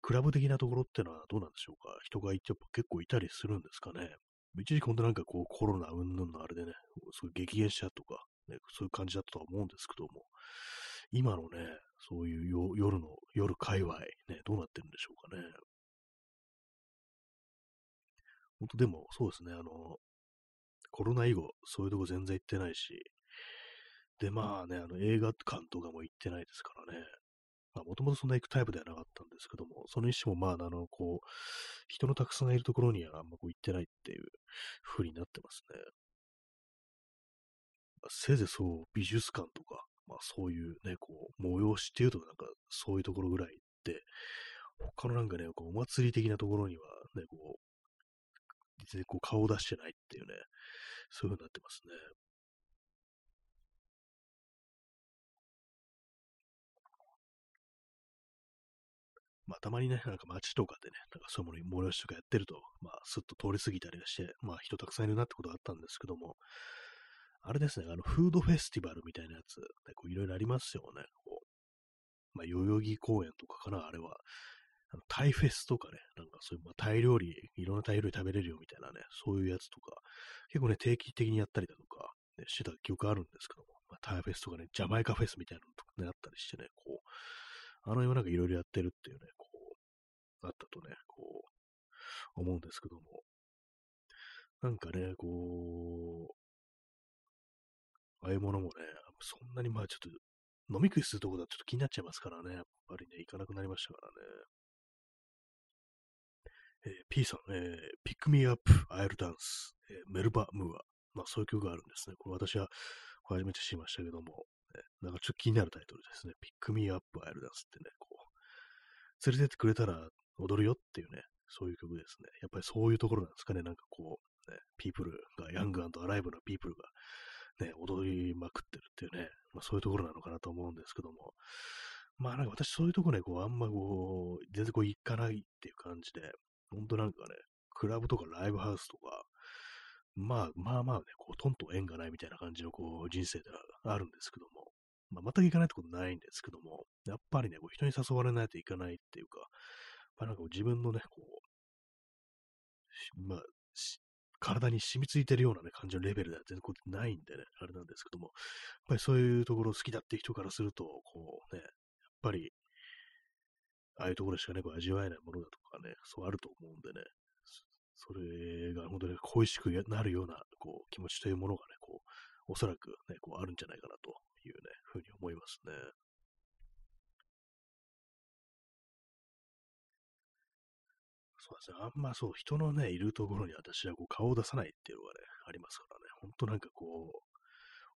クラブ的なところってのはどうなんでしょうか人が結構いたりするんですかね一時期本当なんかこうコロナ云々のあれでね、すごい激減したとか、ね、そういう感じだったとは思うんですけども、今のね、そういう夜の、夜界隈、ね、どうなってるんでしょうかね。本当でもそうですね、あの、コロナ以後、そういうとこ全然行ってないし、で、まあね、あの映画館とかも行ってないですからね。まあ、もともとそんな行くタイプではなかったんですけども、それにしても、まあ、あの、こう、人のたくさんいるところにはあんまこう行ってないっていう風になってますね。せいぜいそう、美術館とか、まあそういうね、こう、催しっていうとなんかそういうところぐらいで、他のなんかね、こうお祭り的なところにはね、こう、全然こう顔を出してないっていうね、そういう風になってますね。まあ、たまにね、なんか街とかでね、なんかそういうものに催しとかやってると、まあ、すっと通り過ぎたりして、まあ、人たくさんいるなってことがあったんですけども、あれですね、あの、フードフェスティバルみたいなやつ、ね、こういろいろありますよね。こうまあ、代々木公園とかかな、あれは。あのタイフェスとかね、なんかそういう、まあ、タイ料理、いろんなタイ料理食べれるよみたいなね、そういうやつとか、結構ね、定期的にやったりだとか、ね、してた記憶あるんですけども、まあ、タイフェスとかね、ジャマイカフェスみたいなのとかね、あったりしてね、こう、あの世なんかいろいろやってるっていうね、こう、あったとね、こう、思うんですけども、なんかね、こう、ああいうものもね、そんなにまあちょっと、飲み食いするとこだとちょっと気になっちゃいますからね、やっぱりね、行かなくなりましたからね。えー、P さん、えー、Pick Me Up, I'll Dance、えー、メルバ・ムーア。まあそういう曲があるんですね。これ私は初めて知りましたけども、ねなんかちょっと気になるタイトルですね。Pick Me Up, I'll Dance ってね、こう、連れてってくれたら踊るよっていうね、そういう曲ですね。やっぱりそういうところなんですかね。なんかこう、ね、ピープルが、ヤングアライブのピープルが、ね、踊りまくってるっていうね、まあ、そういうところなのかなと思うんですけども、まあなんか私そういうとこね、こう、あんまこう、全然こう行かないっていう感じで、ほんとなんかね、クラブとかライブハウスとか、まあまあまあね、こう、トントン縁がないみたいな感じのこう、人生ではあるんですけども、まあ、全く行かないってことないんですけども、やっぱりね、こう人に誘われないといかないっていうか、まあ、なんかこう自分のね、こう、まあ、体に染みついてるようなね、感じのレベルでは全然こうないんでね、あれなんですけども、やっぱりそういうところ好きだって人からすると、こうね、やっぱり、ああいうところしかね、こう味わえないものだとかね、そうあると思うんでね、それが本当に恋しくなるようなこう気持ちというものがね、こう、おそらくね、こうあるんじゃないかなというね、ふうに思いますね。そうですね。あんまそう、人のね、いるところに私はこう顔を出さないっていうのがね、ありますからね。ほんとなんかこ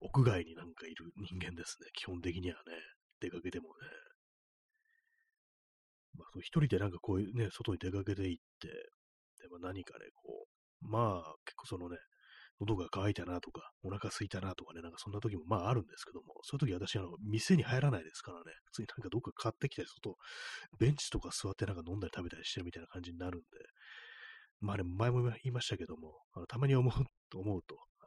う、屋外になんかいる人間ですね。基本的にはね、出かけてもね。まあ、そう一人でなんかこういうね、外に出かけていって、でも何かね、こう、まあ、結構そのね、喉が渇いたなとか、お腹空いたなとかね、なんかそんな時もまああるんですけども、そういう時私、あの、店に入らないですからね、普通になんかどっか買ってきたりすると、ベンチとか座ってなんか飲んだり食べたりしてるみたいな感じになるんで、まあね、前も言いましたけども、あのたまに思うと思うと、あ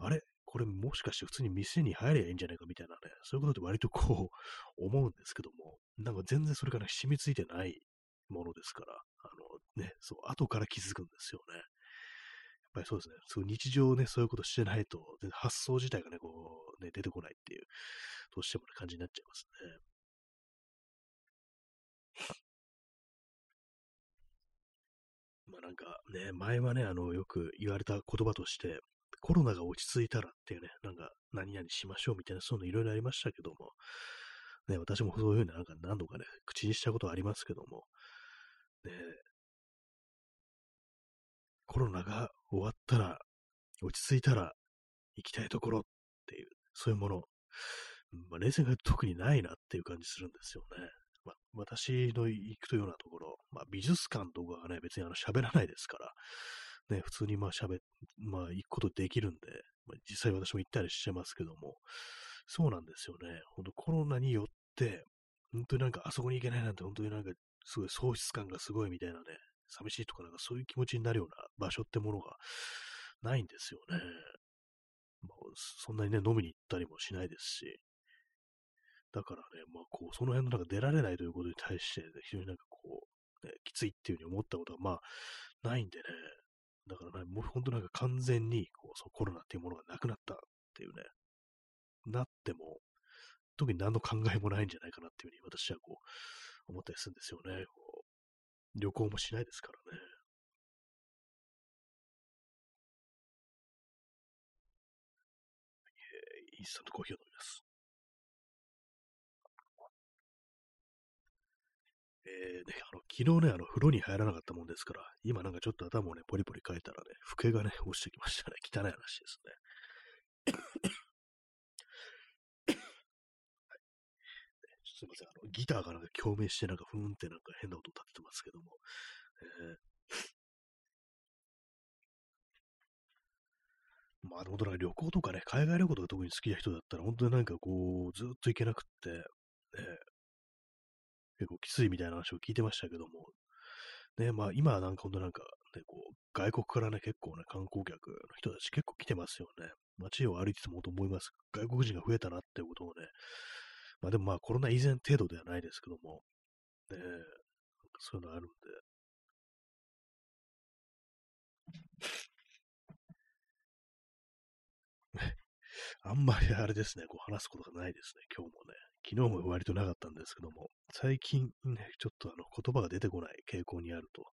の、あれ？これもしかして普通に店に入ればいいんじゃないかみたいなね、そういうことって割とこう、思うんですけども、なんか全然それから染みついてないものですから、あのね、そう、後から気づくんですよね。ぱりそうですね、そう日常ね、そういうことしてないと、発想自体がね、こう、ね、出てこないっていう、どうしてもね、感じになっちゃいますね。まあなんかね、前はね、あの、よく言われた言葉として、コロナが落ち着いたらっていうね、なんか、何々しましょうみたいな、そういうのいろいろありましたけども、ね、私もそういうふうになんか何度かね、口にしたことありますけども、ね、コロナが終わったら、落ち着いたら、行きたいところっていう、そういうもの。まあ、冷静が特にないなっていう感じするんですよね。まあ、私の行くというようなところ、まあ、美術館とかはね、別にあの喋らないですから、ね、普通にまあ喋、まあ行くことできるんで、まあ、実際私も行ったりしてますけども、そうなんですよね。本当コロナによって、本当になんかあそこに行けないなんて本当になんかすごい喪失感がすごいみたいなね、寂しいとかなんかそういう気持ちになるような場所ってものがないんですよね。まあ、そんなにね、飲みに行ったりもしないですし、だからね、まあ、こう、その辺のなんか出られないということに対して、ね、非常になんかこう、ね、きついっていうふうに思ったことは、まあ、ないんでね、だからね、もう本当なんか完全にこうそうコロナっていうものがなくなったっていうね、なっても、特に何の考えもないんじゃないかなっていうふうに私はこう、思ったりするんですよね。こう旅行もしないですからね。インスタントコーヒーを飲みます。えー、ね、あの、昨日ね、あの、風呂に入らなかったもんですから、今なんかちょっと頭をね、ポリポリ変えたらね、老けがね、落ちてきましたね。汚い話ですね。はい、すいません、あの、ギターがなんか共鳴して、なんか、ふーんってなんか変な音立ってますけども、えー。まあ、本当なんか旅行とかね、海外旅行とか特に好きな人だったら、本当になんかこう、ずっと行けなくって、ね、結構きついみたいな話を聞いてましたけども、ね、まあ今はなんか本当なんか、ね、こう、外国からね、結構ね、観光客の人たち結構来てますよね。街を歩いててもと思います。外国人が増えたなっていうことをね、まあでもまあコロナ以前程度ではないですけども、ね、そういうのあるんで、あんまりあれですね、こう話すことがないですね、今日もね。昨日も割となかったんですけども、最近ね、ちょっとあの言葉が出てこない傾向にあると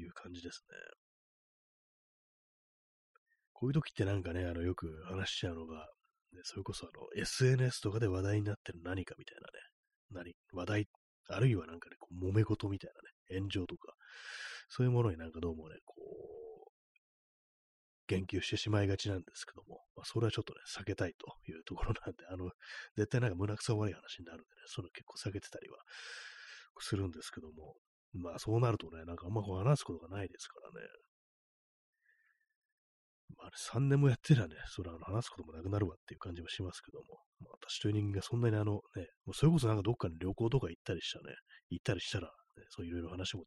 いう感じですね。こういう時ってなんかね、あのよく話しちゃうのが、ね、それこそあの SNS とかで話題になってる何かみたいなね、何、話題、あるいはなんかね、こう揉め事みたいなね、炎上とか、そういうものになんかどうもね、こう、言及してしまいがちなんですけども、まあ、それはちょっとね、避けたいというところなんで、あの、絶対なんか胸くそ悪い話になるんでね、そういうの結構避けてたりはするんですけども、まあそうなるとね、なんかあんまこう話すことがないですからね。まあ、3年もやってりゃね、それは話すこともなくなるわっていう感じはしますけども、まあ、私という人間がそんなにあのね、もうそれこそなんかどっかに旅行とか行ったりしたね、行ったりしたら、ね、そういろいろ話も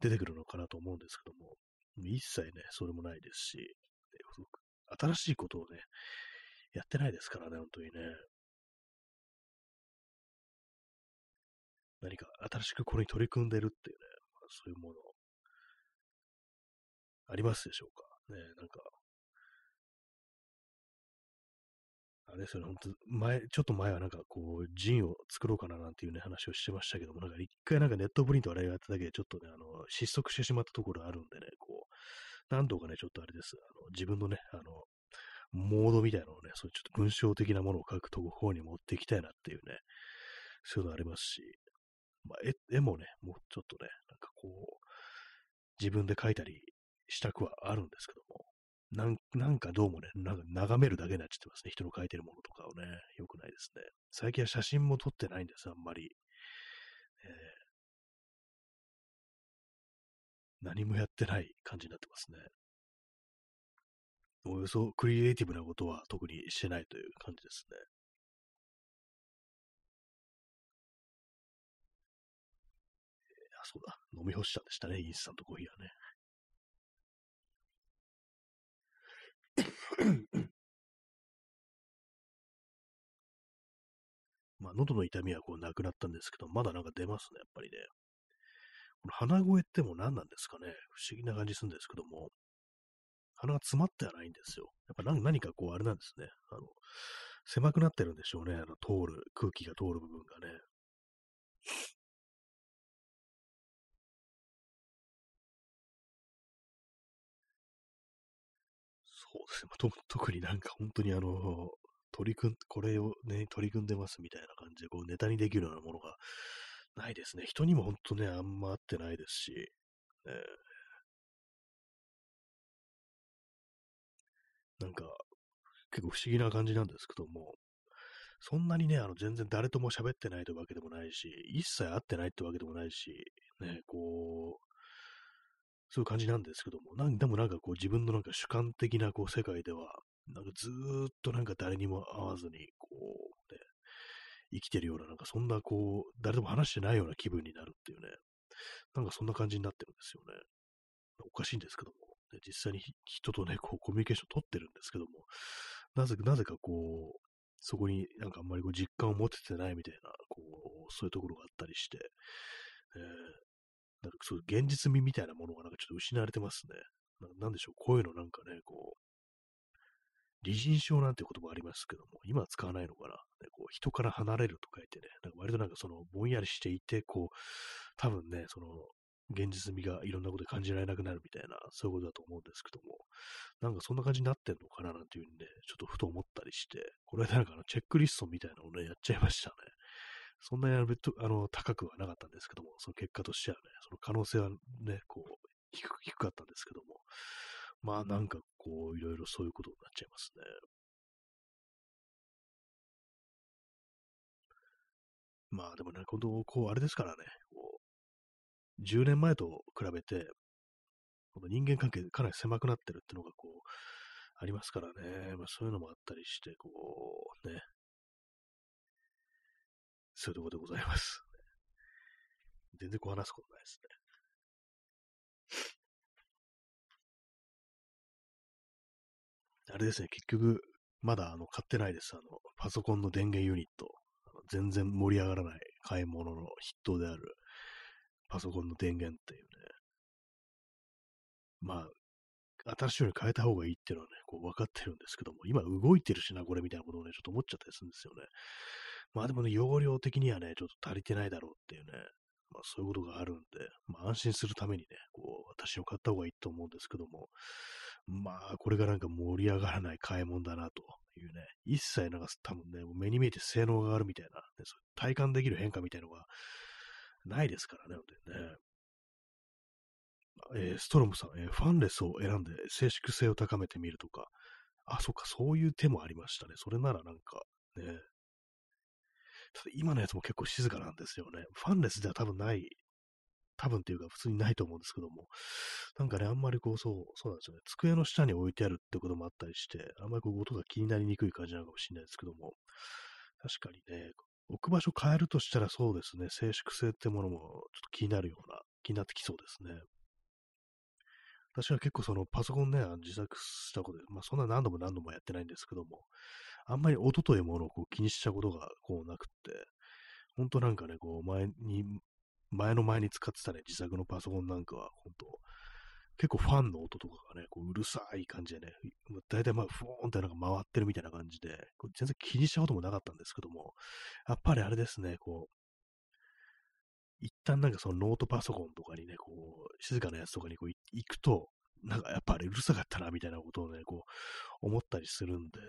出てくるのかなと思うんですけども、一切ね、それもないですし、新しいことをね、やってないですからね、本当にね。何か新しくこれに取り組んでるっていうね、まあ、そういうもの、ありますでしょうか。ね、なんか、あれですよね、本当前、ちょっと前はなんかこう、ジンを作ろうかななんていうね、話をしてましたけども、なんか一回なんかネットプリントあれやっただけで、ちょっとね、あの、失速してしまったところあるんでね、こう、何度かね、ちょっとあれです、あの自分のね、あの、モードみたいなのをね、そういうちょっと文章的なものを書くところに持っていきたいなっていうね、そういうのありますし、まあ、絵絵もね、もうちょっとね、なんかこう、自分で描いたりしたくはあるんですけども、なんなんかどうもね、なんか眺めるだけになっちゃってますね。人の描いてるものとかをね、よくないですね。最近は写真も撮ってないんです、あんまり。えー、何もやってない感じになってますね。およそクリエイティブなことは特にしてないという感じですね。あ、そうだ。飲み干したんでしたね、インスタントコーヒーはね。まあ、喉の痛みはこうなくなったんですけど、まだなんか出ますね、やっぱりね。この鼻声ってもう何なんですかね。不思議な感じするんですけども、鼻が詰まってはないんですよ。やっぱ何かこうあれなんですね。あの、狭くなってるんでしょうね。あの、通る、空気が通る部分がね。そうですね。と 特になんか本当にあの、取り組ん、これをね、取り組んでますみたいな感じで、こうネタにできるようなものがないですね。人にも本当ね、あんま合ってないですし、えー、なんか、結構不思議な感じなんですけども、そんなにね、あの、全然誰とも喋ってないというわけでもないし、一切会ってないってわけでもないし、ね、こう、そういう感じなんですけども、なんでもなんかこう自分のなんか主観的なこう世界では、なんかずっとなんか誰にも会わずに、こう、ね、生きてるような、なんかそんなこう、誰とも話してないような気分になるっていうね、なんかそんな感じになってるんですよね。おかしいんですけども、ね、実際に人とね、こうコミュニケーション取ってるんですけども、なぜなぜかこう、そこになんかあんまりこう実感を持ててないみたいな、こう、そういうところがあったりして、えー、なんかそう現実味みたいなものがなんかちょっと失われてますね。なんでしょう、こういうのなんかね、こう、理人症なんて言葉ありますけども、今は使わないのかな。ね、こう人から離れると書いてね、なんか割となんかそのぼんやりしていて、こう、多分ね、その現実味がいろんなことで感じられなくなるみたいな、そういうことだと思うんですけども、なんかそんな感じになってんのかななんていうふうにね、ちょっとふと思ったりして、これでなんかあのチェックリストみたいなのをね、やっちゃいましたね。そんなにあのあの高くはなかったんですけども、その結果としてはね、その可能性はね、こう、低低かったんですけども、まあなんかこう、いろいろそういうことになっちゃいますね。まあでもね、この、こう、あれですからね、こう、10年前と比べて、この人間関係かなり狭くなってるっていうのがこう、ありますからね。まあそういうのもあったりして、こう、ね。そういうところでございます。全然こう話すことないですね。あれですね、結局、まだあの買ってないです。あの、パソコンの電源ユニット。全然盛り上がらない買い物の筆頭であるパソコンの電源っていうね。まあ、新しいように変えた方がいいっていうのはね、こう分かってるんですけども、今動いてるしな、これみたいなことをね、ちょっと思っちゃったりするんですよね。まあでもね、容量的にはね、ちょっと足りてないだろうっていうね、まあそういうことがあるんで、まあ安心するためにね、こう、私を買った方がいいと思うんですけども、まあ、これがなんか盛り上がらない買い物だなというね、一切なんか多分ね、目に見えて性能が上がるみたいな、ね、そ体感できる変化みたいのがないですからね、本当にね。えー、ストロムさん、えー、ファンレスを選んで静粛性を高めてみるとか、あ、そっか、そういう手もありましたね。それならなんか、ね。今のやつも結構静かなんですよね。ファンレスでは多分ない多分っていうか普通にないと思うんですけども、なんかね、あんまりこう、そう、そうなんですよね。机の下に置いてあるってこともあったりして、あんまりこう音が気になりにくい感じなのかもしれないですけども、確かにね、置く場所変えるとしたらそうですね、静粛性ってものもちょっと気になるような、気になってきそうですね。私は結構そのパソコンね、自作したことで、まあそんな何度も何度もやってないんですけども、あんまり音というものをこう気にしたことがこうなくって、本当なんかね、こう前に前の前に使ってたね、自作のパソコンなんかは、本当結構ファンの音とかがね、こううるさい感じでね、だいたいまあ、ふーんってなんか回ってるみたいな感じで、こう全然気にしたこともなかったんですけども、やっぱりあれですね、こう、一旦なんかそのノートパソコンとかにね、こう、静かなやつとかにこう行くと、なんかやっぱりうるさかったな、みたいなことをね、こう、思ったりするんで、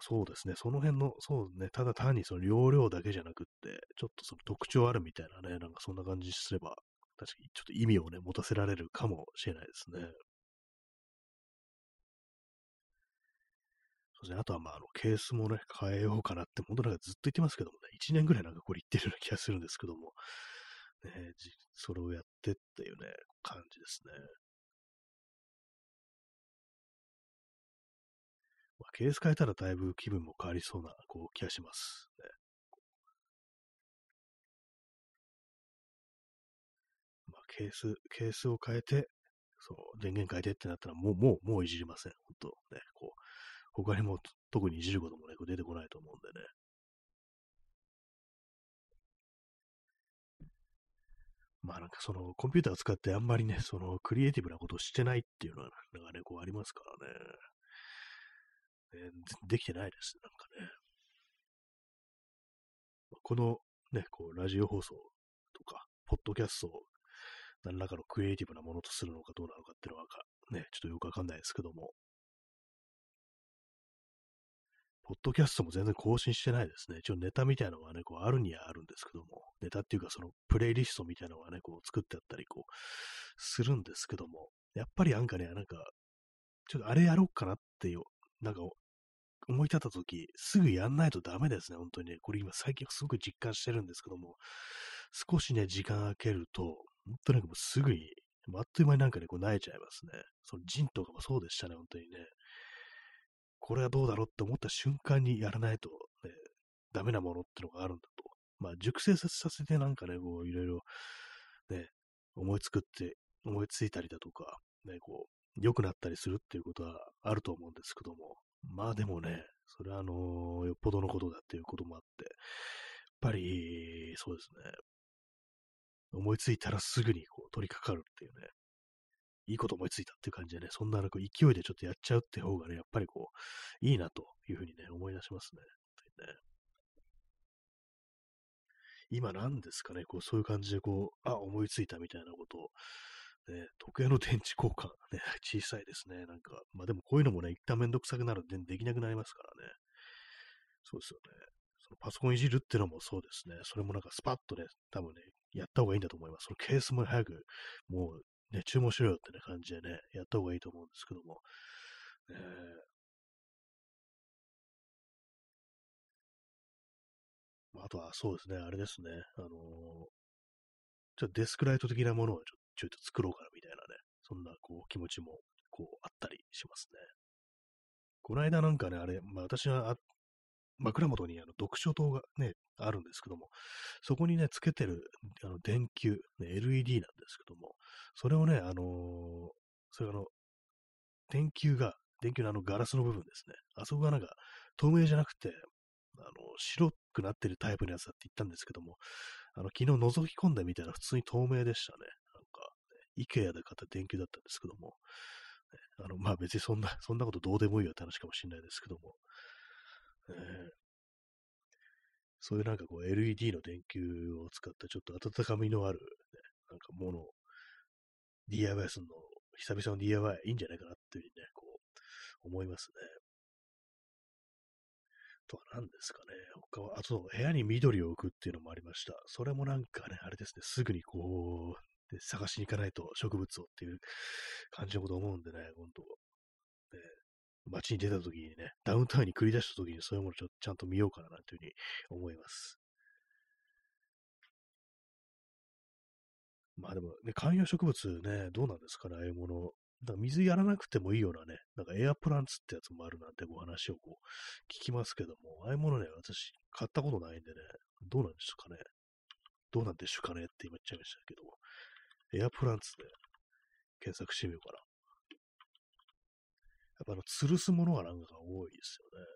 そうですね。その辺の、そうね、ただ単にその容量だけじゃなくって、ちょっとその特徴あるみたいなね、なんかそんな感じすれば、確かにちょっと意味をね、持たせられるかもしれないですね。そうですね。あとはまあ、あの、ケースもね、変えようかなって、本当なんかずっと言ってますけどもね、1年ぐらいなんかこれ言ってるような気がするんですけども、ね、それをやってっていうね、感じですね。ケース変えたらだいぶ気分も変わりそうなこう気がします、ね。まあ、ケース、ケースを変えて、そう、電源変えてってなったら、もう、もう、もういじりません。本当ね、こう、他にも特にいじることもね、こう出てこないと思うんでね。まあなんかそのコンピューターを使ってあんまりね、そのクリエイティブなことをしてないっていうのがね、こうありますからね。えできてないです、なんかね。このね、こう、ラジオ放送とか、ポッドキャストを何らかのクリエイティブなものとするのかどうなのかっていうのはね、ちょっとよくわかんないですけども、ポッドキャストも全然更新してないですね。一応ネタみたいなのはね、こうあるにはあるんですけども、ネタっていうかそのプレイリストみたいなのはね、こう作ってあったりこうするんですけども、やっぱりなんかね、なんか、ちょっとあれやろうかなっていう、なんか思い立った時、すぐやんないとダメですね、本当にね。これ今最近すごく実感してるんですけども、少しね、時間空けると、本当なんかもうすぐに、あっという間になんかね、こう萎えちゃいますね。そのジンとかもそうでしたね、本当にね。これはどうだろうって思った瞬間にやらないと、ね、ダメなものってのがあるんだと。まあ、熟成させてなんかね、こう、いろいろ、ね、思いつくって、思いついたりだとか、ね、こう、良くなったりするっていうことはあると思うんですけども、まあでもね、それはあのー、よっぽどのことだっていうこともあって、やっぱり、そうですね、思いついたらすぐにこう取り掛かるっていうね、いいこと思いついたっていう感じでね、そんななんか勢いでちょっとやっちゃうって方がね、やっぱりこう、いいなというふうにね、思い出しますね。ね。今なんですかね、こう、そういう感じでこう、あ、思いついたみたいなことを、ね、時計の電池交換、ね、小さいですね。なんか、まあでもこういうのもね、一旦めんどくさくなるとできなくなりますからね。そうですよね。そのパソコンいじるっていうのもそうですね。それもなんかスパッとね、多分ね、やった方がいいんだと思います。そのケースも早く、もうね、注文しろよってね、感じでね、やった方がいいと思うんですけども。えー、あとはそうですね、あれですね、あのー、ちょっとデスクライト的なものをちょちょっと作ろうかなみたいなね、そんなこう気持ちもこうあったりしますね。この間なんかね、あれ、まあ私は枕元にあの読書灯がね、あるんですけども、そこにね、つけてるあの電球、ね、LED なんですけども、それをね、あのー、それあの、電球が、電球のあのガラスの部分ですね。あそこがなんか透明じゃなくて、あの、白くなってるタイプのやつだって言ったんですけども、あの、昨日覗き込んでみたら普通に透明でしたね。IKEA で買った電球だったんですけども、あの、まあ別にそんな、そんなことどうでもいいよって話かもしれないですけども、えー、そういうなんかこう LED の電球を使ったちょっと温かみのある、ね、なんかものを DIY するの、久々の DIY いいんじゃないかなっていうふうにね、こう思いますね。とは何ですかね。他は、あと部屋に緑を置くっていうのもありました。それもなんかね、あれですね、すぐにこう、で探しに行かないと植物をっていう感じのこと思うんでね、本当ね、街に出た時にね、ダウンタウンに繰り出した時にそういうものちょちゃんと見ようかなというふうに思います。まあでもね、観葉植物ね、どうなんですかね、ああいうもの。だ水やらなくてもいいようなね、なんかエアプランツってやつもあるなんてお話をこう聞きますけども、ああいうものね、私買ったことないんでね、どうなんですかね。どうなんでしょうかねって今言っちゃいましたけども、エアプランツで検索してみようかな。やっぱあの、吊るすものがなんか多いですよね。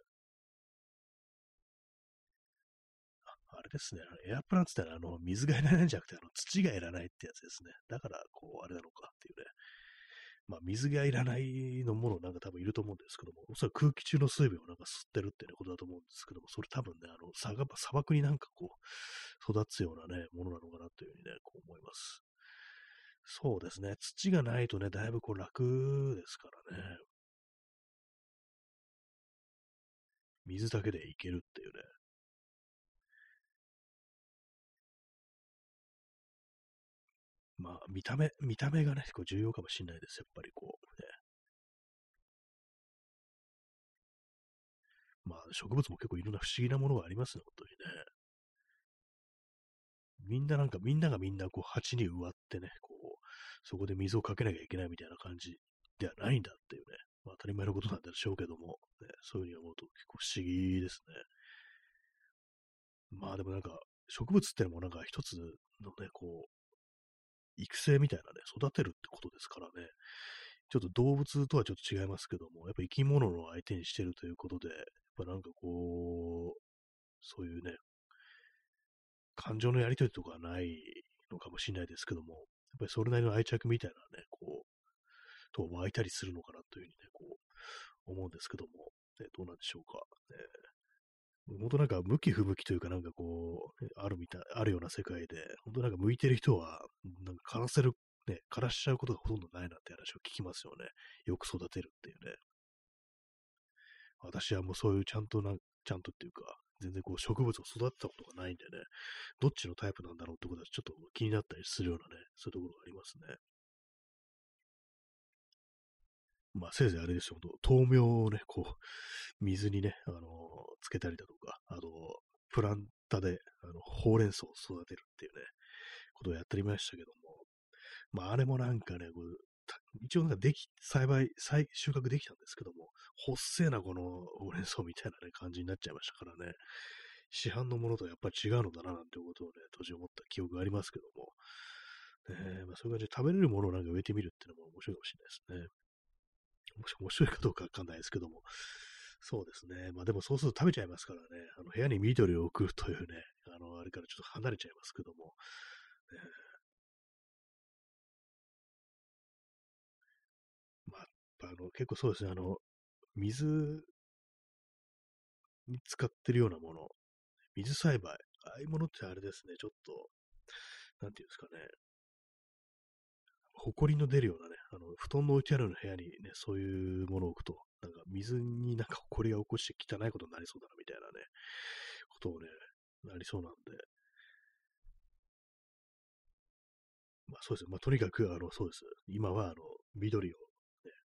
あ、あれですね。エアプランツってあの、水がいらないんじゃなくて、あの、土がいらないってやつですね。だから、こう、あれなのかっていうね。まあ、水がいらないのものなんか多分いると思うんですけども、おそらく空気中の水分をなんか吸ってるってね、ことだと思うんですけども、それ多分ね、あの、砂漠になんかこう、育つようなね、ものなのかなというふうにね、こう思います。そうですね。土がないとね、だいぶこう楽ですからね。水だけでいけるっていうね。まあ、見た目、見た目がね、結構重要かもしれないです。やっぱりこう、ね。まあ、植物も結構いろんな不思議なものがありますね、本当にね。みんななんか、みんながみんなこう鉢に植わってね、こう、そこで水をかけなきゃいけないみたいな感じではないんだっていうね。まあ、当たり前のことなんでしょうけども、ね、そういうふうに思うと結構不思議ですね。まあでもなんか、植物ってのもなんか一つのね、こう、育成みたいなね、育てるってことですからね、ちょっと動物とはちょっと違いますけども、やっぱ生き物の相手にしてるということで、やっぱなんかこう、そういうね、感情のやりとりとかないのかもしれないですけども、っぱりそれなりの愛着みたいなね、こう、と湧いたりするのかなというふうにね、こう、思うんですけども、ね、どうなんでしょうか。ね、本当なんか向き不向きというかなんかこう、あるみたい、あるような世界で、本当なんか向いてる人は、なんか枯らせる、ね、枯らしちゃうことがほとんどないなんて話を聞きますよね。よく育てるっていうね。私はもうそういうちゃんとな、ちゃんとっていうか、全然こう植物を育てたことがないんでね、どっちのタイプなんだろうってことはちょっと気になったりするようなね、そういうところがありますね。まあ、せいぜいあれですよ、豆苗をね、こう、水にね、あのー、つけたりだとか、あと、プランタで、あの、ほうれん草を育てるっていうね、ことをやっておりましたけども、まあ、あれもなんかね、こう一応なんかでき、栽培、再収穫できたんですけども、ほっせえなこのほうれん草みたいなね、感じになっちゃいましたからね、市販のものとやっぱり違うのだななんてことをね、当時思った記憶がありますけども、ね、まあ、そういう感じで食べれるものをなんか植えてみるっていうのも面白いかもしれないですね。面白いかどうかわかんないですけども、そうですね。まあでもそうすると食べちゃいますからね、あの部屋に緑を置くというね、あの、あれからちょっと離れちゃいますけども、ね、まあ、あの、結構そうですね、あの、水に使ってるようなもの、水栽培、ああいうものってあれですね、ちょっと、なんていうんですかね、埃の出るようなね、あの、布団の置いてあるような部屋にね、そういうものを置くと、なんか水になんか埃が起こして汚いことになりそうだな、みたいなね、ことをね、なりそうなんで、まあそうです、まあとにかく、あの、そうです。今は、あの、緑を、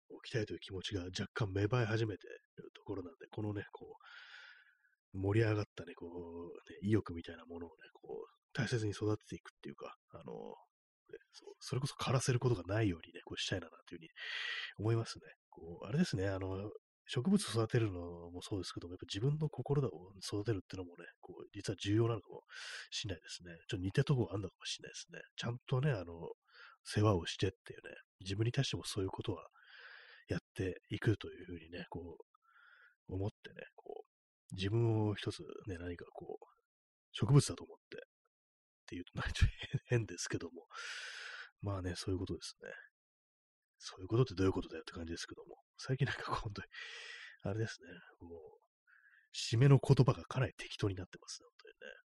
置きたいという気持ちが若干芽生え始めているところなんで、このね、こう、盛り上がったね、こう、ね、意欲みたいなものをね、こう、大切に育てていくっていうか、あの、ね、そそれこそ枯らせることがないようにね、こうしたいな、というふうに思いますね。こう、あれですね、あの、植物育てるのもそうですけども、やっぱ自分の心を育てるっていうのもね、こう、実は重要なのかもしれないですね。ちょっと似たところあるのかもしれないですね。ちゃんとね、あの、世話をしてっていうね、自分に対してもそういうことはやっていくというふうにね、こう、思ってね、こう、自分を一つね、何かこう、植物だと思ってっていうと、なんちょ変ですけども、まあね、そういうことですね。そういうことってどういうことだよって感じですけども、最近なんか本当に、あれですね、もう、締めの言葉がかなり適当になってますね、本当にね。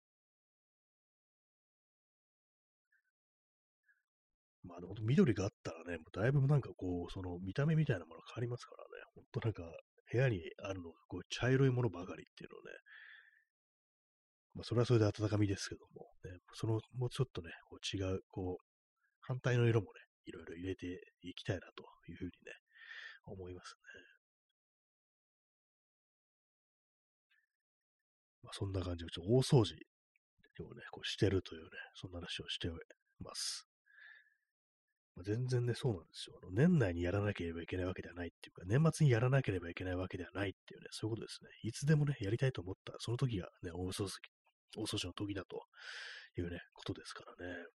まあ、本当緑があったらね、もうだいぶなんかこう、その見た目みたいなもの変わりますからね、本当なんか部屋にあるのがこう茶色いものばかりっていうのをね、まあ、それはそれで温かみですけども、ね、その、もうちょっとね、こう違う、こう、反対の色もね、いろいろ入れていきたいなというふうにね、思いますね。まあ、そんな感じで、ちょっと大掃除をね、こうしてるというね、そんな話をしてます。全然ね、そうなんですよ。年内にやらなければいけないわけではないっていうか、年末にやらなければいけないわけではないっていうね、そういうことですね。いつでもね、やりたいと思ったその時がね、大掃除、大掃除の時だというね、ことですからね。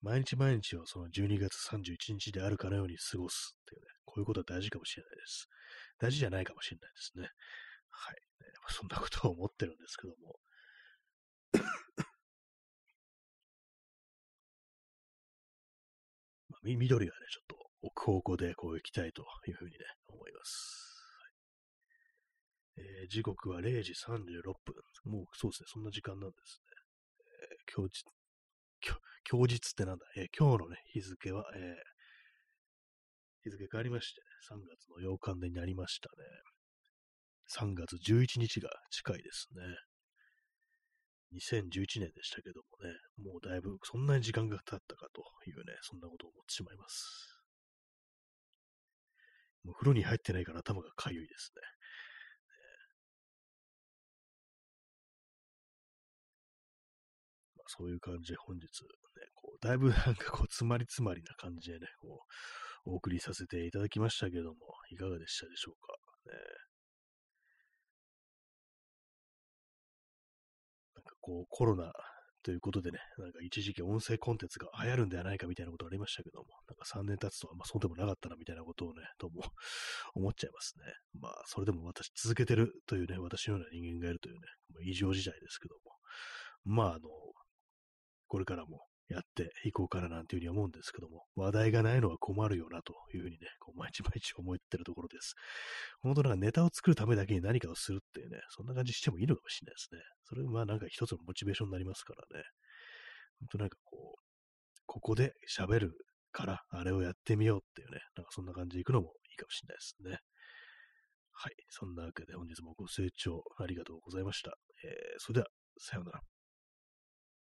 毎日毎日をその12月31日であるかのように過ごすっていうね、こういうことは大事かもしれないです。大事じゃないかもしれないですね。はい。ね、そんなことを思ってるんですけども。緑はね、ちょっと置く方向でこう行きたいというふうにね、思います。はい、えー、時刻は0時36分。もうそうですね、そんな時間なんですね。えー、今日今日日ってなんだ、えー、今日のね、日付は、えー、日付変わりまして、3月の8日になりましたね。3月11日が近いですね。2011年でしたけどもね、もうだいぶそんなに時間が経ったかというね、そんなことを思ってしまいます。もう風呂に入ってないから頭がかゆいですね。まあ、そういう感じで本日、ね、こうだいぶなんかこう、詰まり詰まりな感じでね、こう、お送りさせていただきましたけども、いかがでしたでしょうか？ね、こう、コロナということでね、なんか一時期音声コンテンツが流行るんではないかみたいなことありましたけども、なんか3年経つとは、まそうでもなかったなみたいなことをね、どうも 思っちゃいますね。まあ、それでも私続けてるというね、私のような人間がいるというね、異常事態ですけども、まあ、あの、これからもやっていこうかななんていうふうに思うんですけども、話題がないのは困るよなというふうにね、こう毎日毎日思ってるところです。本当なんかネタを作るためだけに何かをするっていうね、そんな感じしてもいいのかもしれないですね。それまあなんか一つのモチベーションになりますからね。本当なんかこう、ここで喋るからあれをやってみようっていうね、なんかそんな感じでいくのもいいかもしれないですね。はい。そんなわけで本日もご清聴ありがとうございました。えー、それでは、さようなら。